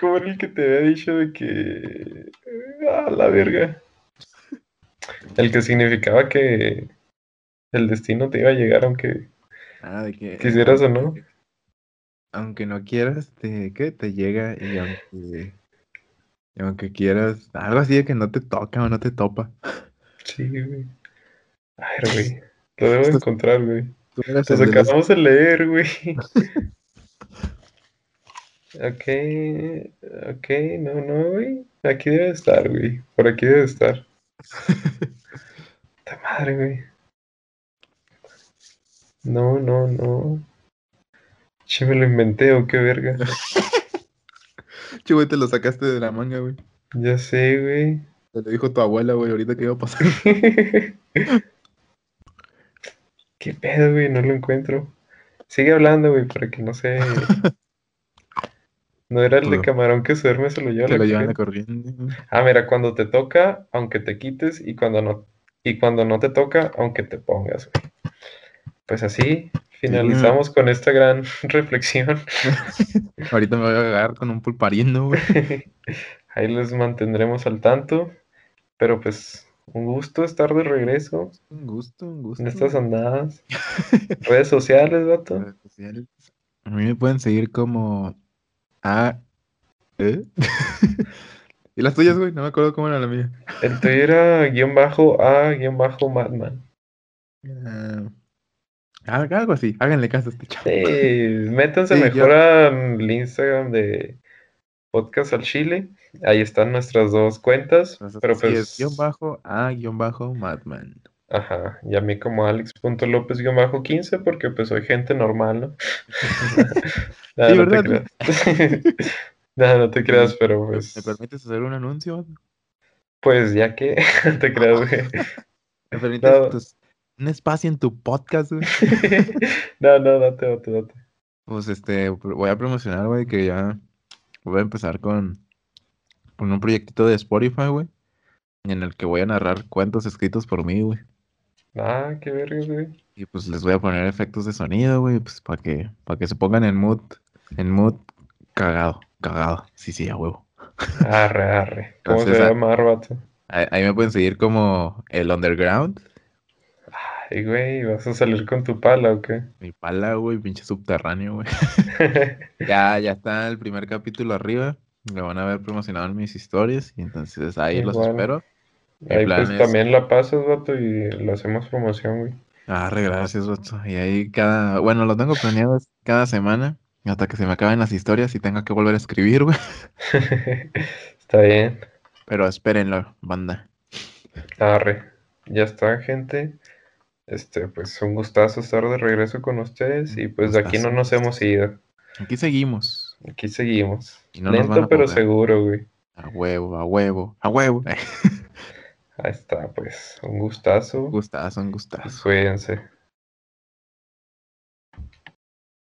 ¿Cómo era el que te había dicho de que. Ah, la verga. El que significaba que el destino te iba a llegar aunque ah, de que, quisieras o no. Aunque no quieras, te, ¿qué? Te llega y aunque y aunque quieras, algo así de que no te toca o no te topa. Sí, güey. A ver, güey. Lo debo encontrar, güey. Nos acabamos de leer, güey. ok, ok, no, no, güey. Aquí debe estar, güey. Por aquí debe estar. ¡Ta madre, güey! No, no, no. Che, me lo inventé o qué verga. Che, güey, te lo sacaste de la manga, güey. Ya sé, güey. Te lo dijo tu abuela, güey, ahorita que iba a pasar. ¿Qué pedo, güey? No lo encuentro. Sigue hablando, güey, para que no se... No era el de camarón que se duerme, se lo lleva la, lo la corriente. Ah, mira, cuando te toca, aunque te quites, y cuando no, y cuando no te toca, aunque te pongas, güey. Pues así, Finalizamos con esta gran reflexión. Ahorita me voy a agarrar con un pulparindo, güey. Ahí les mantendremos al tanto. Pero pues un gusto estar de regreso Un gusto, un gusto. en estas andadas. Redes sociales, vato. Redes sociales. A mí me pueden seguir como A. ¿Eh? ¿Y las tuyas, güey? No me acuerdo cómo era la mía. El tuyo era guion bajo a guion bajo Madman. Era- Ah, algo así. Háganle caso a este chavo. Sí, métanse Sí, mejor yo- al Instagram de Podcast al Chile. Ahí están nuestras dos cuentas. Pero sí, pues, es guion bajo A guion bajo Madman. ajá, y a mí como Alex.lópez guion bajo 15 porque pues soy gente normal, ¿no? Nada, Sí, no te ¿verdad? creas. Nada, no te creas, pero ¿Me- pues, ¿Me permites hacer un anuncio? pues ya que, te creas, güey. ¿Me permites No. tus- un espacio en tu podcast, güey? No, no, date, date, date. Pues este, voy a promocionar, güey, que ya voy a empezar con, con un proyectito de Spotify, güey, en el que voy a narrar cuentos escritos por mí, güey. Ah, qué verga, güey. Y pues les voy a poner efectos de sonido, güey, pues para que, para que se pongan en mood, en mood cagado, cagado. Sí, sí, a huevo. Arre, arre. ¿Cómo Entonces, se llama, vato? Ahí, ahí me pueden seguir como el Underground, Ay, güey, ¿vas a salir con tu pala o qué? mi pala, güey, pinche subterráneo, güey. Ya, ya está el primer capítulo arriba. Lo van a ver promocionado en mis historias. Y entonces ahí los espero. Ahí pues es- también la pasas, vato, y le hacemos promoción, güey. Ah, gracias, vato. Y ahí cada. Bueno, lo tengo planeado cada semana. Hasta que se me acaben las historias y tenga que volver a escribir, güey. Está bien. Pero espérenlo, banda. Arre. Ya está, gente. Este, pues un gustazo estar de regreso con ustedes y pues de aquí no nos hemos ido. Aquí seguimos. Aquí seguimos. Y no Lento pero poder. seguro, güey. A huevo, a huevo, a huevo. Ahí está, pues un gustazo. gustazo, un gustazo. Cuídense.